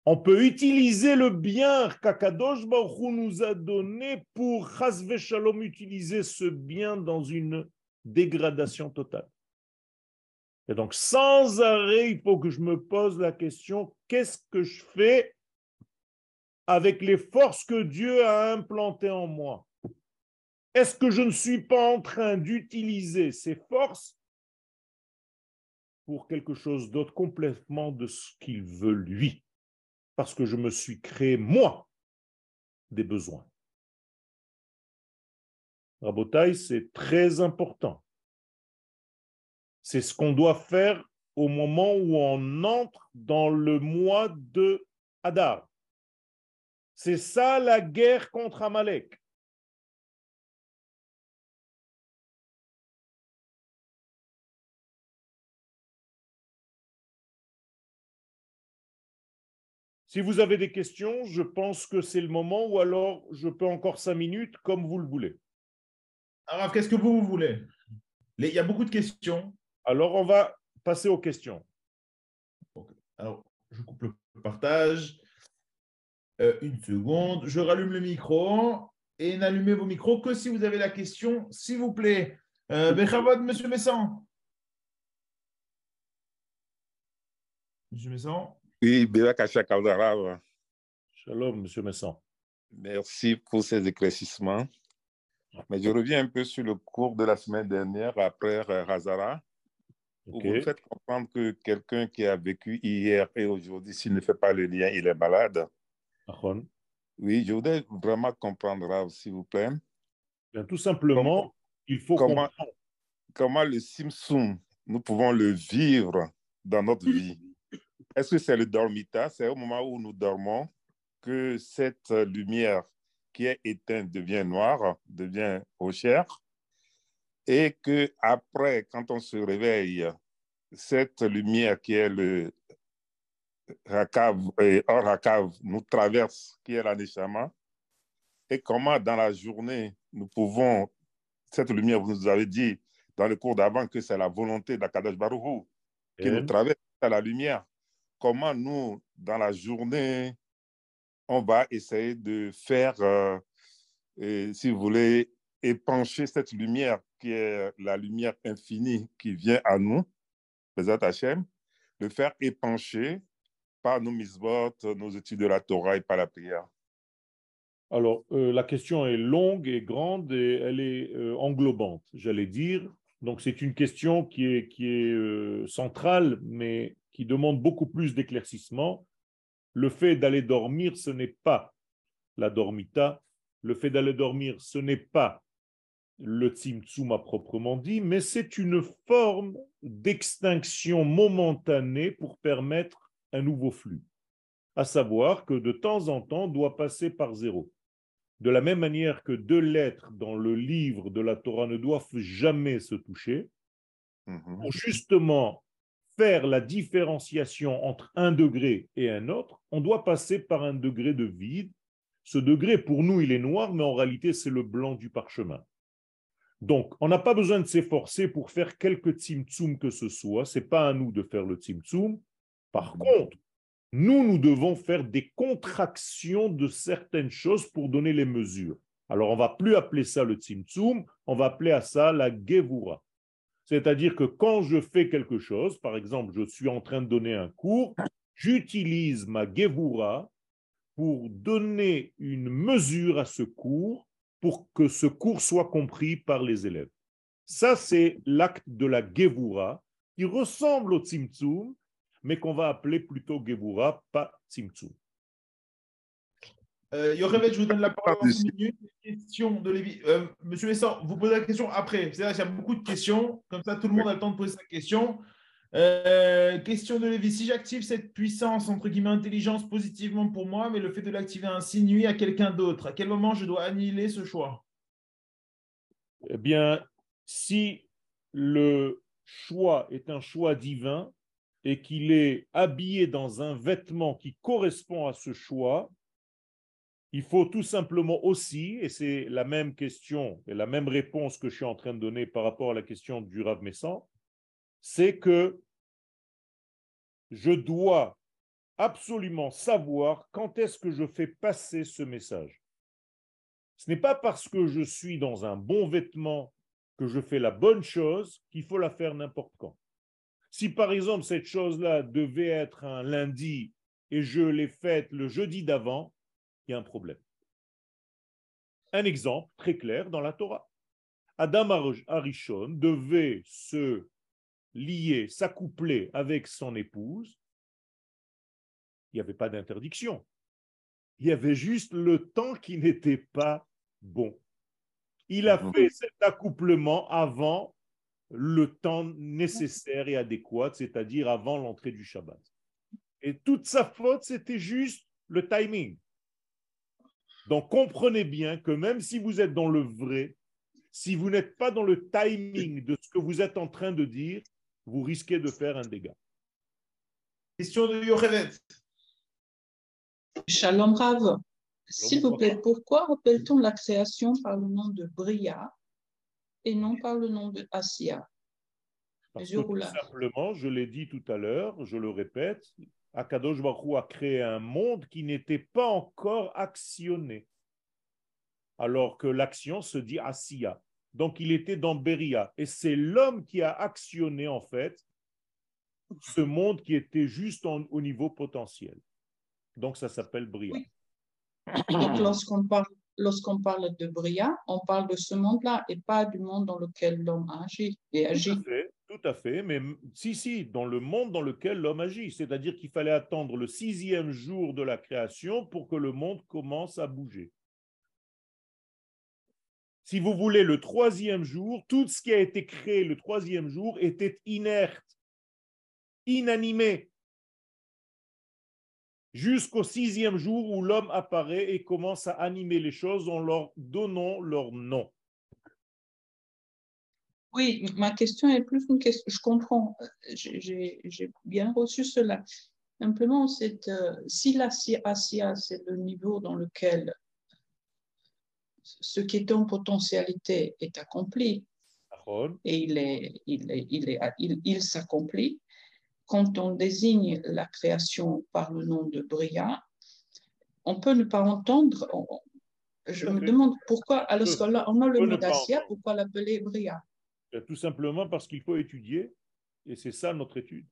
On peut utiliser le bien qu'Akadosh Baruch nous a donné pour Shalom utiliser ce bien dans une dégradation totale. Et donc, sans arrêt, il faut que je me pose la question, qu'est-ce que je fais avec les forces que Dieu a implantées en moi? Est-ce que je ne suis pas en train d'utiliser ces forces pour quelque chose d'autre complètement de ce qu'il veut lui? Parce que je me suis créé, moi, des besoins. Rabotaï, c'est très important. C'est ce qu'on doit faire au moment où on entre dans le mois de Hadar. C'est ça la guerre contre Amalek. Si vous avez des questions, je pense que c'est le moment ou alors je peux encore cinq minutes comme vous le voulez. Alors, qu'est-ce que vous, voulez? Il y a beaucoup de questions. Alors, on va passer aux questions. Alors, je coupe le partage. Euh, une seconde, je rallume le micro. et n'allumez vos micros que si vous avez la question, s'il vous plaît. Euh, Bechavod, Monsieur Messan. Monsieur Messan. Oui. Shalom, Monsieur Messan. Merci pour ces éclaircissements. Mais je reviens un peu sur le cours de la semaine dernière après Razara, vous faites comprendre que quelqu'un qui a vécu hier et aujourd'hui, s'il ne fait pas le lien, il est malade. Oui, je voudrais vraiment comprendre, s'il vous plaît, Bien, tout simplement, il faut comment- comprendre. comment le Simsum, nous pouvons le vivre dans notre vie? Est-ce que c'est le dormita C'est au moment où nous dormons que cette lumière qui est éteinte devient noire, devient chère, et que après, quand on se réveille, cette lumière qui est le Rakav, et hors Rakav nous traverse, qui est la Neshama, et comment dans la journée nous pouvons, cette lumière, vous nous avez dit dans le cours d'avant que c'est la volonté d'Akadash Baruch Hu qui nous Et traverse à la lumière. Comment nous, dans la journée, on va essayer de faire, euh, et, si vous voulez, épancher cette lumière qui est la lumière infinie qui vient à nous, Bezat le faire épancher par nos misbot, nos études de la Torah et par la prière. Alors, euh, la question est longue et grande et elle est euh, englobante, j'allais dire. Donc, c'est une question qui est, qui est euh, centrale, mais qui demande beaucoup plus d'éclaircissement. Le fait d'aller dormir, ce n'est pas la dormita. Le fait d'aller dormir, ce n'est pas le tzimtzum à proprement dit, mais c'est une forme d'extinction momentanée pour permettre un nouveau flux. À savoir que de temps en temps, on doit passer par zéro. De la même manière que deux lettres dans le livre de la Torah ne doivent jamais se toucher, Mhm. pour justement faire la différenciation entre un degré et un autre, on doit passer par un degré de vide. Ce degré, pour nous, il est noir, mais en réalité, c'est le blanc du parchemin. Donc, on n'a pas besoin de s'efforcer pour faire quelque tzimtzum que ce soit. Ce n'est pas à nous de faire le tzimtzum. Par Mhm. contre, nous, nous devons faire des contractions de certaines choses pour donner les mesures. Alors, on va plus appeler ça le tzimtzum, on va appeler à ça la gevura. C'est-à-dire que quand je fais quelque chose, par exemple, je suis en train de donner un cours, j'utilise ma gevura pour donner une mesure à ce cours pour que ce cours soit compris par les élèves. Ça, c'est l'acte de la gevura qui ressemble au tzimtzum, mais qu'on va appeler plutôt gevura, pas tzimtzum. Euh, Yochevet, je vous donne la parole en. Question de Lévi. Euh, Monsieur Messan, vous posez la question après. C'est-à-dire qu'il y a beaucoup de questions. Comme ça, tout le monde a le temps de poser sa question. Euh, question de Lévi. Si j'active cette puissance, entre guillemets, intelligence positivement pour moi, mais le fait de l'activer ainsi nuit à quelqu'un d'autre, à quel moment je dois annihiler ce choix? Eh bien, si le choix est un choix divin et qu'il est habillé dans un vêtement qui correspond à ce choix, il faut tout simplement aussi, et c'est la même question et la même réponse que je suis en train de donner par rapport à la question du Rav Messan, c'est que je dois absolument savoir quand est-ce que je fais passer ce message. Ce n'est pas parce que je suis dans un bon vêtement que je fais la bonne chose qu'il faut la faire n'importe quand. Si par exemple cette chose-là devait être un lundi et je l'ai faite le jeudi d'avant, il y a un problème. Un exemple très clair dans la Torah. Adam Arishon devait se lier, s'accoupler avec son épouse. Il n'y avait pas d'interdiction. Il y avait juste le temps qui n'était pas bon. Il a fait cet accouplement avant le temps nécessaire et adéquat, c'est-à-dire avant l'entrée du Shabbat. Et toute sa faute, c'était juste le timing. Donc comprenez bien que même si vous êtes dans le vrai, si vous n'êtes pas dans le timing de ce que vous êtes en train de dire, vous risquez de faire un dégât. Question de Yochevet. Shalom Rav. S'il vous plaît, pourquoi appelle-t-on la création par le nom de Bria et non par le nom de Assia Parce que tout simplement, je l'ai dit tout à l'heure, je le répète, Akadosh Baruch a créé un monde qui n'était pas encore actionné. alors que l'action se dit Asiya. Donc il était dans Beria. Et c'est l'homme qui a actionné en fait ce monde qui était juste au niveau potentiel. Donc ça s'appelle Bria. Donc lorsqu'on parle, lorsqu'on parle de Bria, on parle de ce monde-là et pas du monde dans lequel l'homme agit et agit. Tout à fait, mais si, si, dans le monde dans lequel l'homme agit. C'est-à-dire qu'il fallait attendre le sixième jour de la création pour que le monde commence à bouger. Si vous voulez, le troisième jour, tout ce qui a été créé le troisième jour était inerte, inanimé, jusqu'au sixième jour où l'homme apparaît et commence à animer les choses en leur donnant leur nom. Oui, ma question est plus une question. Je comprends, j'ai bien reçu cela. Simplement, euh, si la c'est le niveau dans lequel ce qui est en potentialité est accompli, et il, est, il, est, il, est, il, il s'accomplit, quand on désigne la création par le nom de Bria, on peut ne pas entendre. je me demande pourquoi, alors qu'on a le mot d'Asia, pourquoi l'appeler Bria? Tout simplement parce qu'il faut étudier, et c'est ça notre étude.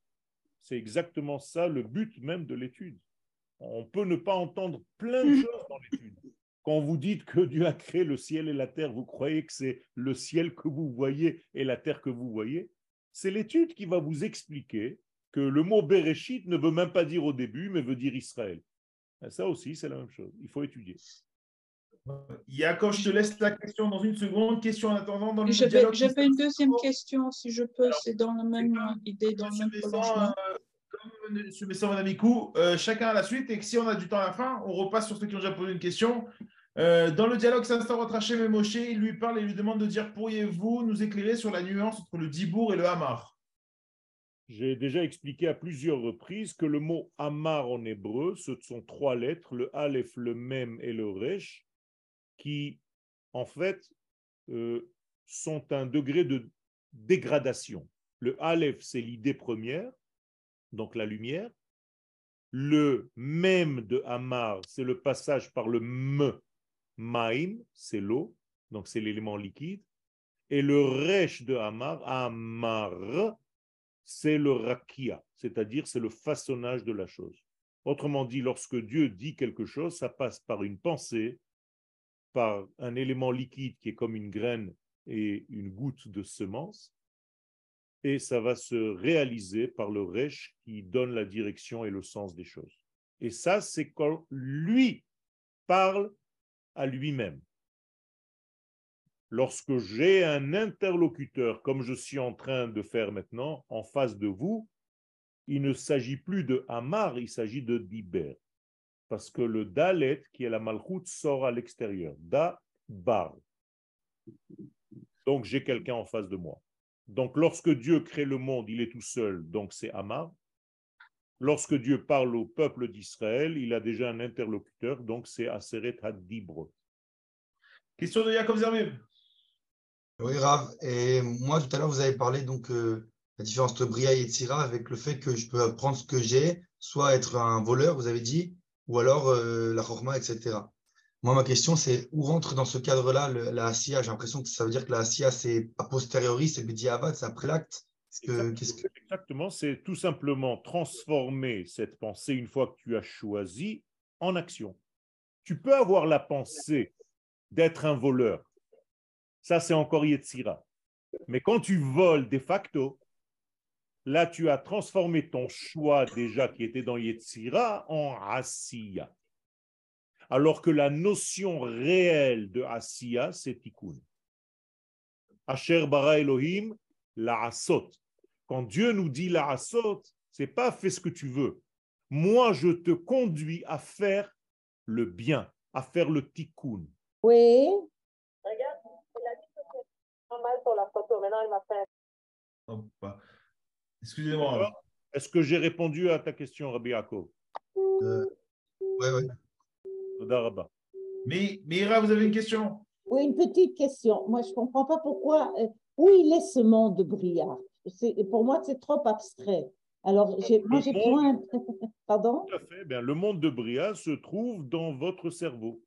C'est exactement ça le but même de l'étude. On peut ne pas entendre plein de mm. choses dans l'étude. Quand vous dites que Dieu a créé le ciel et la terre, vous croyez que c'est le ciel que vous voyez et la terre que vous voyez? C'est l'étude qui va vous expliquer que le mot Bereshit ne veut même pas dire au début, mais veut dire Israël. Ça aussi, c'est la même chose. Il faut étudier. Yaakov, je te laisse la question dans une seconde. Question en attendant dans le J'avais une deuxième question, si je peux. C'est dans la même idée, dans le même prolongement. Euh, comme M. Messin, Mme Mikou, euh, chacun à la suite. Et que si on a du temps à la fin, on repasse sur ceux qui ont déjà posé une question. Euh, dans le dialogue s'instaure entre Hachem et Moshe. Il lui parle et lui demande de dire Pourriez-vous nous éclairer sur la nuance entre le Dibour et le Hamar? J'ai déjà expliqué à plusieurs reprises que le mot Hamar en hébreu, ce sont trois lettres, le Aleph, le Mem et le Resh, qui, en fait, euh, sont un degré de dégradation. Le Aleph, c'est l'idée première, donc la lumière. Le même de Hamar, c'est le passage par le M, Maim, c'est l'eau, donc c'est l'élément liquide. Et le Resh de Hamar, Hamar, c'est le Rakia, c'est-à-dire c'est le façonnage de la chose. Autrement dit, lorsque Dieu dit quelque chose, ça passe par une pensée, par un élément liquide qui est comme une graine et une goutte de semence, et ça va se réaliser par le Resh qui donne la direction et le sens des choses. Et ça, c'est quand lui parle à lui-même. Lorsque j'ai un interlocuteur, comme je suis en train de faire maintenant, en face de vous, il ne s'agit plus de Hamar, il s'agit de Diber parce que le Dalet, qui est la Malchut, sort à l'extérieur. Da, bar. Donc j'ai quelqu'un en face de moi. Donc lorsque Dieu crée le monde, il est tout seul, donc c'est Amar. Lorsque Dieu parle au peuple d'Israël, il a déjà un interlocuteur, donc c'est Aseret Hadibre. Question de Yaakov Zermib. Oui, Rav. Et moi, tout à l'heure, vous avez parlé donc euh, la différence entre Bria et Tzira avec le fait que je peux prendre ce que j'ai, soit être un voleur, vous avez dit, ou alors euh, la Chorma, etc. Moi, ma question, c'est où rentre dans ce cadre-là la ASIA J'ai l'impression que ça veut dire que la ASIA, c'est a posteriori, c'est Bediavad, c'est après l'acte. Exactement, c'est tout simplement transformer cette pensée, une fois que tu as choisi, en action. Tu peux avoir la pensée d'être un voleur. Ça, c'est encore Yetzira. Mais quand tu voles de facto, Là, tu as transformé ton choix déjà qui était dans Yetzira en Asiya. Alors que la notion réelle de Asiya, c'est Tikkun. Asher bara Elohim, la asot. Quand Dieu nous dit la asot, c'est pas fais ce que tu veux. Moi, je te conduis à faire le bien, à faire le tikkun. Oui. Regarde, il a dit que c'est pas mal sur la photo. Maintenant, il m'a fait. Excusez-moi. Est-ce que j'ai répondu à ta question, Rabbi Yaakov? Euh, Oui, oui. Mais Mira, vous avez une question? Oui, une petite question. Moi, je ne comprends pas pourquoi. Euh, où il est ce monde de Briard Pour moi, c'est trop abstrait. Alors, moi, j'ai besoin. (laughs) Pardon? Tout à fait. Bien, le monde de Bria se trouve dans votre cerveau.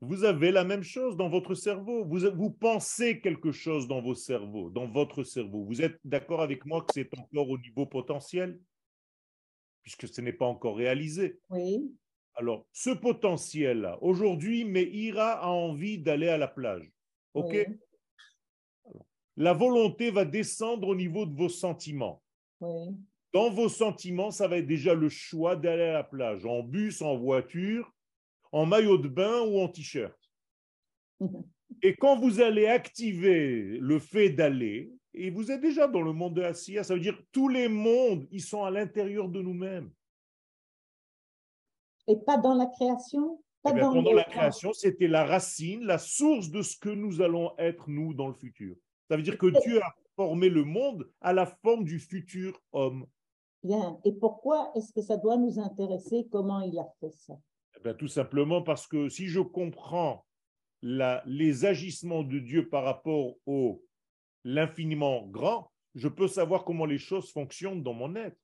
Vous avez la même chose dans votre cerveau. Vous, vous pensez quelque chose dans vos cerveaux, dans votre cerveau. Vous êtes d'accord avec moi que c'est encore au niveau potentiel? Puisque ce n'est pas encore réalisé. Oui. Alors, ce potentiel-là, aujourd'hui, Meira a envie d'aller à la plage. OK? La volonté va descendre au niveau de vos sentiments. Oui. Dans vos sentiments, ça va être déjà le choix d'aller à la plage, en bus, en voiture, en maillot de bain ou en t-shirt. (laughs) Et quand vous allez activer le fait d'aller, et vous êtes déjà dans le monde de la CIA, ça veut dire tous les mondes, ils sont à l'intérieur de nous-mêmes. Et pas dans la création eh Pendant la création, c'était la racine, la source de ce que nous allons être, nous, dans le futur. Ça veut dire que Dieu a formé le monde à la forme du futur homme. Bien. Et pourquoi est-ce que ça doit nous intéresser Comment il a fait ça? Eh Tout simplement parce que si je comprends la, les agissements de Dieu par rapport au l'infiniment grand, je peux savoir comment les choses fonctionnent dans mon être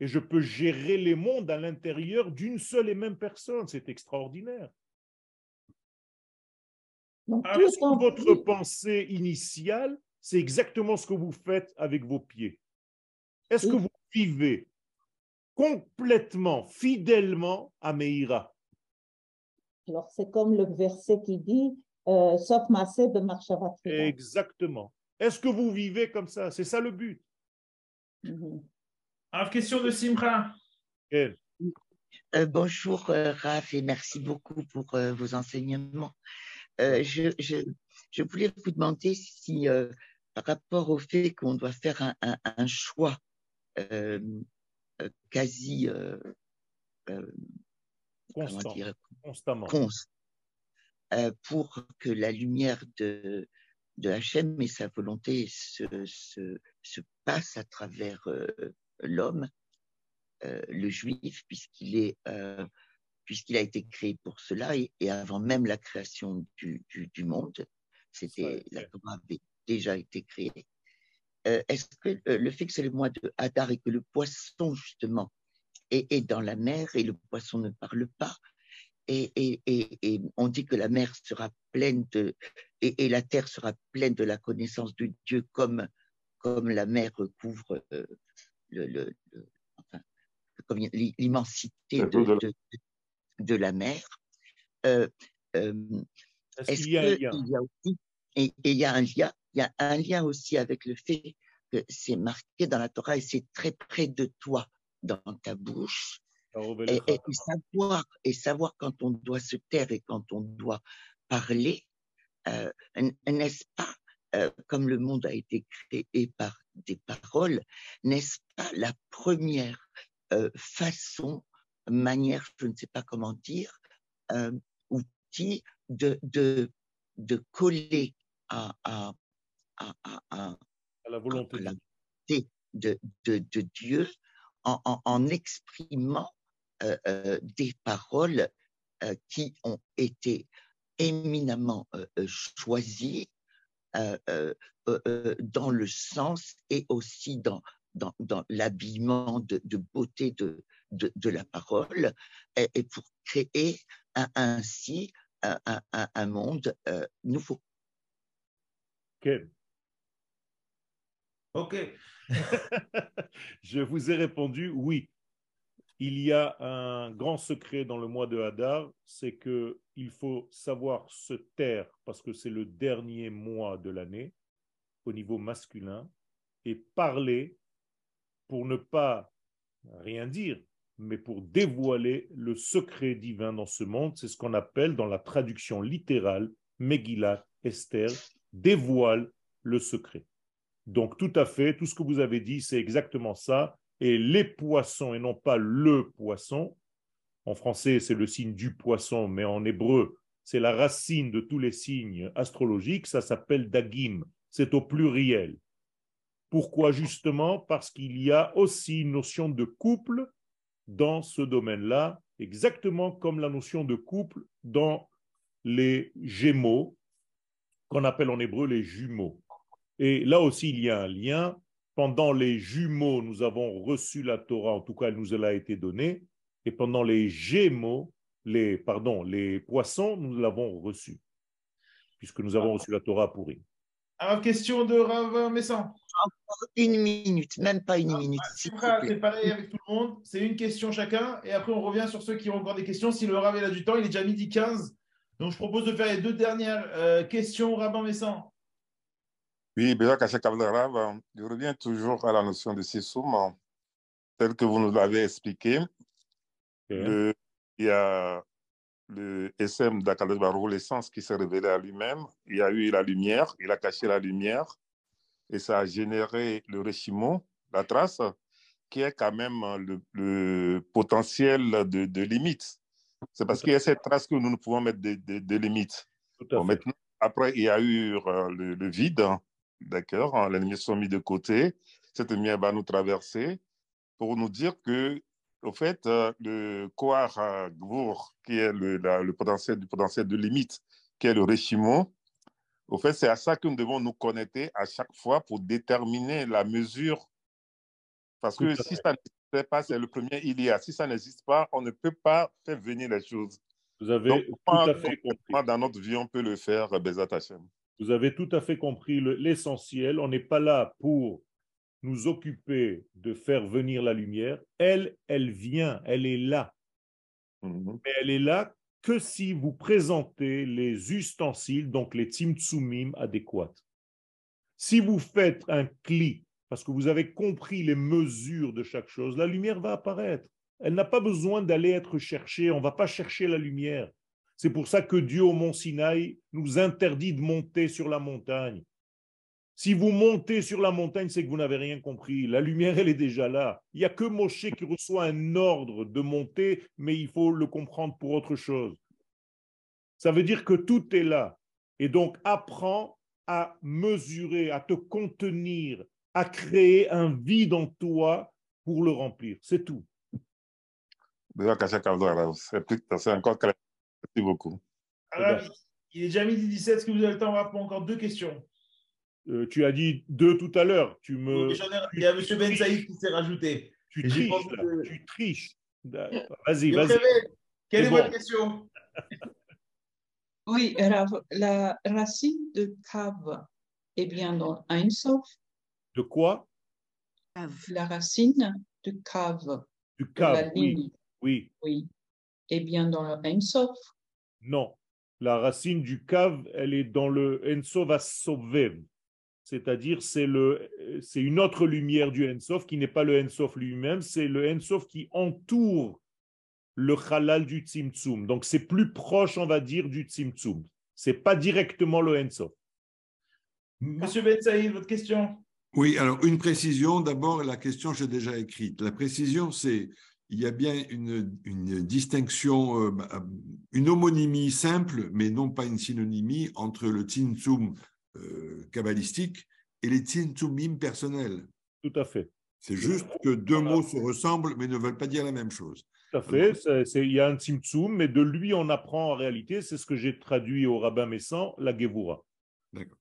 et je peux gérer les mondes à l'intérieur d'une seule et même personne. C'est extraordinaire. Est-ce que votre pensée initiale, c'est exactement ce que vous faites avec vos pieds? Est-ce que vous vivez complètement, fidèlement à Meïra? Alors, c'est comme le verset qui dit euh, Sauf Massé de Marchavat. Exactement. Est-ce que vous vivez comme ça? C'est ça le but. Mhm. Alors, question de Simra. Euh, bonjour, euh, Raph, et merci beaucoup pour euh, vos enseignements. Je, je, je, voulais vous demander si, par rapport au fait qu'on doit faire un, un, un choix quasi Constant, dire, constamment. pour que la lumière de, de Hachem et sa volonté se, se, se passe à travers l'homme, euh, le juif, puisqu'il est euh, puisqu'il a été créé pour cela et, avant même la création du, du, monde, c'était la Torah avait déjà été créée. Euh, est-ce que le fait que c'est le mois de Hadar et que le poisson justement est, est, dans la mer et le poisson ne parle pas, et, et, et, on dit que la mer sera pleine de et, la terre sera pleine de la connaissance de Dieu comme comme la mer recouvre le, l'immensité de, de, la mer. Euh, euh, est-ce qu'il y, a aussi, et, il y a un lien, il y a un lien aussi avec le fait que c'est marqué dans la Torah et c'est très près de toi, dans ta bouche. Et, savoir, et savoir quand on doit se taire et quand on doit parler, euh, n'est-ce pas euh, comme le monde a été créé par des paroles, n'est-ce pas la première euh, façon, manière, je ne sais pas comment dire, euh, outil de, de, de coller à, à, à, à, la volonté de, de, de, Dieu en, en, en exprimant euh, euh des paroles qui ont été éminemment choisies dans le sens et aussi dans, dans, dans l'habillement de, de, beauté de, de, la parole et, pour créer ainsi un monde euh, nouveau. Ok. Ok. (laughs) Je vous ai répondu oui il y a un grand secret dans le mois de Hadar, c'est que il faut savoir se taire parce que c'est le dernier mois de l'année au niveau masculin et parler pour ne pas rien dire, mais pour dévoiler le secret divin dans ce monde. C'est ce qu'on appelle dans la traduction littérale Megillat Esther dévoile le secret. Donc tout à fait, tout ce que vous avez dit, c'est exactement ça et les poissons et non pas le poisson. En français, c'est le signe du poisson, mais en hébreu, c'est la racine de tous les signes astrologiques, ça s'appelle dagim, c'est au pluriel. Pourquoi? Justement Parce qu'il y a aussi une notion de couple dans ce domaine-là, exactement comme la notion de couple dans les gémeaux, qu'on appelle en hébreu les jumeaux. Et là aussi, il y a un lien pendant les jumeaux, nous avons reçu la Torah, en tout cas, elle nous a été donnée. Et pendant les gémeaux, les, pardon, les poissons, nous l'avons reçu, puisque nous avons reçu la Torah pour Alors, question de Rav Messan. Une minute, même pas une minute. C'est pareil avec tout le monde. C'est une question chacun. Et après, on revient sur ceux qui ont encore des questions. Si le Rav a du temps, il est déjà midi 15. Donc, je propose de faire les deux dernières euh, questions, Rav Messan. Oui, bien je reviens toujours à la notion de Sissoum, telle que vous nous l'avez expliqué. il y a le SM d'Akadosh Barou, l'essence qui s'est révélé à lui-même. Il y a eu la lumière, il a caché la lumière, et ça a généré le réchimon, la trace, qui est quand même le, potentiel de, de limite. C'est parce qu'il y a cette trace que nous ne pouvons mettre des, des, limites. maintenant, après, il y a eu euh, le, le vide, D'accord hein, Les lumières sont mises de côté. Cette lumière va nous traverser pour nous dire que, au fait, euh, le Kohar Gvour, qui est le, le, potentiel, de limite, qui est le Réchimon, au fait, c'est à ça que nous devons nous connecter à chaque fois pour déterminer la mesure. Parce que si ça n'existe pas, c'est le premier il y a. Si ça n'existe pas, on ne peut pas faire venir les choses. Vous avez tout à fait compris. Dans notre vie, on peut le faire, Bezat Hashem. Vous avez tout à fait compris l'essentiel. On n'est pas là pour nous occuper de faire venir la lumière. Elle, elle vient, elle est là. Mhm. Mais elle est là que si vous présentez les ustensiles, donc les tzimtzumim adéquats. Si vous faites un cli, parce que vous avez compris les mesures de chaque chose, la lumière va apparaître. Elle n'a pas besoin d'aller être cherchée, on ne va pas chercher la lumière. C'est pour ça que Dieu au mont Sinaï nous interdit de monter sur la montagne. Si vous montez sur la montagne, c'est que vous n'avez rien compris. La lumière, elle est déjà là. Il n'y a que Moshe qui reçoit un ordre de monter, mais il faut le comprendre pour autre chose. Ça veut dire que tout est là. Et donc, apprends à mesurer, à te contenir, à créer un vide en toi pour le remplir. C'est tout. C'est encore Merci beaucoup. il est déjà midi 17. Est-ce que vous avez le temps? Pour encore deux questions euh, Tu as dit deux tout à l'heure. Tu me... il y a M. Ben Saïd qui s'est rajouté. Tu triches, tu triches. (laughs) Vas-y, vas-y. Quelle est, votre question? Oui, la racine de cave est bien dans un Sof. De quoi? La racine de cave. Du cave, oui. oui. Oui est bien dans le Ensof Non. La racine du cave, elle est dans le Ensof Asovem. C'est-à-dire, c'est, le, c'est une autre lumière du Ensof qui n'est pas le Ensof lui-même, c'est le Ensof qui entoure le halal du Tzimtzum. Donc, c'est plus proche, on va dire, du Tzimtzum. C'est pas directement le Ensof. Monsieur Ben Saïd, votre question? Oui, alors une précision. D'abord, la question, j'ai déjà écrite. La précision, c'est il y a bien une, distinction, euh, une homonymie simple, mais non pas une synonymie entre le Tzimtzum euh, kabbalistique et les Tzimtzumim personnels. Tout à fait. C'est juste que deux mots se ressemblent, mais ne veulent pas dire la même chose. Tout à fait. il y a un Tzimtzum, mais de lui, on apprend en réalité, c'est ce que j'ai traduit au rabbin Messan, la Gevura. D'accord.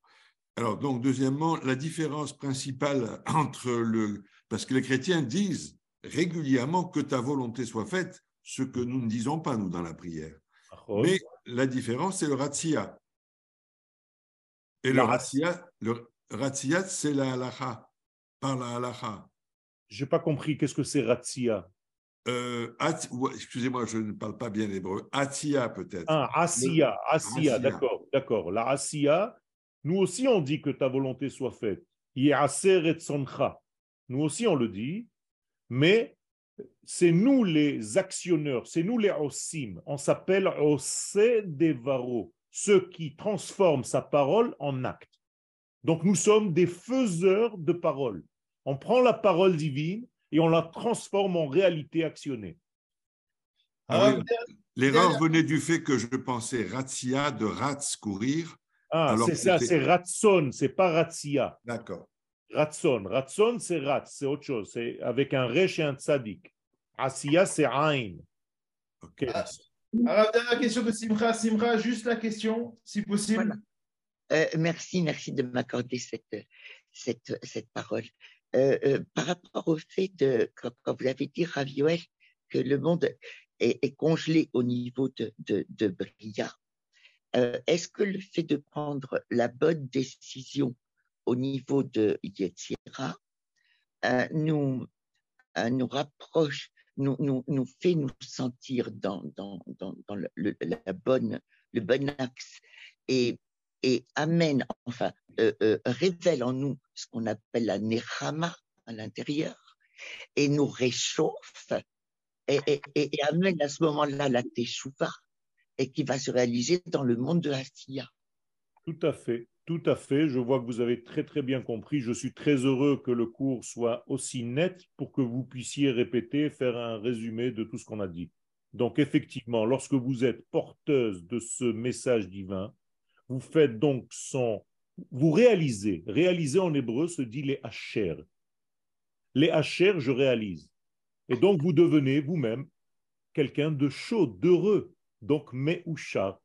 Alors, donc, deuxièmement, la différence principale (laughs) entre le. Parce que les chrétiens disent régulièrement que ta volonté soit faite, ce que nous ne disons pas, nous, dans la prière. Mais la différence, c'est le ratzia. Et le ratzia, le c'est la halacha, par la halacha. Je n'ai pas compris, qu'est-ce que c'est ratzia euh, Excusez-moi, je ne parle pas bien l'hébreu. Atia, peut-être. Ah, Asia, Asia, d'accord, d'accord. La Asia, nous aussi, on dit que ta volonté soit faite. Nous aussi, on le dit, mais c'est nous les actionneurs, c'est nous les osim. On s'appelle osé devaro, ceux qui transforment sa parole en acte. Donc nous sommes des faiseurs de parole. On prend la parole divine et on la transforme en réalité actionnée. Ah l'erreur venait du fait que je pensais razzia de rats courir. Ah, c'est ça, c'est ratson, c'est pas razzia. D'accord. Ratson. Ratson, c'est rat, c'est autre chose. C'est avec un resh et un tzadik. Asiya, c'est ain. Ok. Alors, dernière question de Simra. Simra, juste la question, si possible. Euh, merci, merci de m'accorder cette, cette, parole. Euh, euh, par rapport au fait de, quand, vous avez dit, Ravioel, que le monde est, congelé au niveau de, de, de Bria. Est-ce que le fait de prendre la bonne décision au niveau de Yetzira nous, nous rapproche, nous, nous, nous, fait nous sentir dans, dans, dans, dans le, la bonne, le bon axe et, et amène, enfin, révèle en nous ce qu'on appelle la Nehama à l'intérieur et nous réchauffe et, et, amène à ce moment-là la Teshuvah et qui va se réaliser dans le monde de la Sia. Tout à fait, tout à fait. Je vois que vous avez très très bien compris. Je suis très heureux que le cours soit aussi net pour que vous puissiez répéter, faire un résumé de tout ce qu'on a dit. Donc effectivement, lorsque vous êtes porteuse de ce message divin, vous faites donc son... Vous réalisez, réaliser en hébreu se dit les hacher. Les hacher, je réalise. Et donc vous devenez vous-même quelqu'un de chaud, d'heureux. Donc Meusha,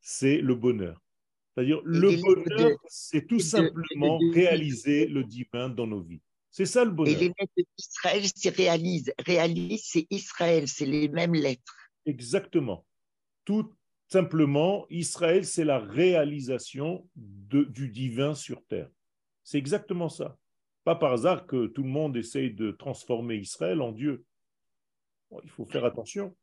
c'est le bonheur. C'est-à-dire le bonheur, c'est tout simplement réaliser le divin dans nos vies. C'est ça le bonheur. Et les lettres d'Israël, c'est réalise. Réalise, c'est Israël, c'est les mêmes lettres. Exactement. Tout simplement, Israël, c'est la réalisation de, du divin sur terre. C'est exactement ça. Pas par hasard que tout le monde essaye de transformer Israël en Dieu. il faut faire attention.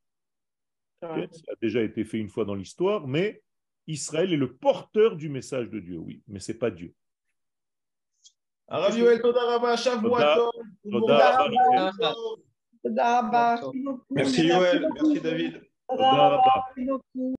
Ça a déjà été fait une fois dans l'histoire, mais Israël est le porteur du message de Dieu, oui, mais ce n'est pas Dieu. Merci Yoel, merci David.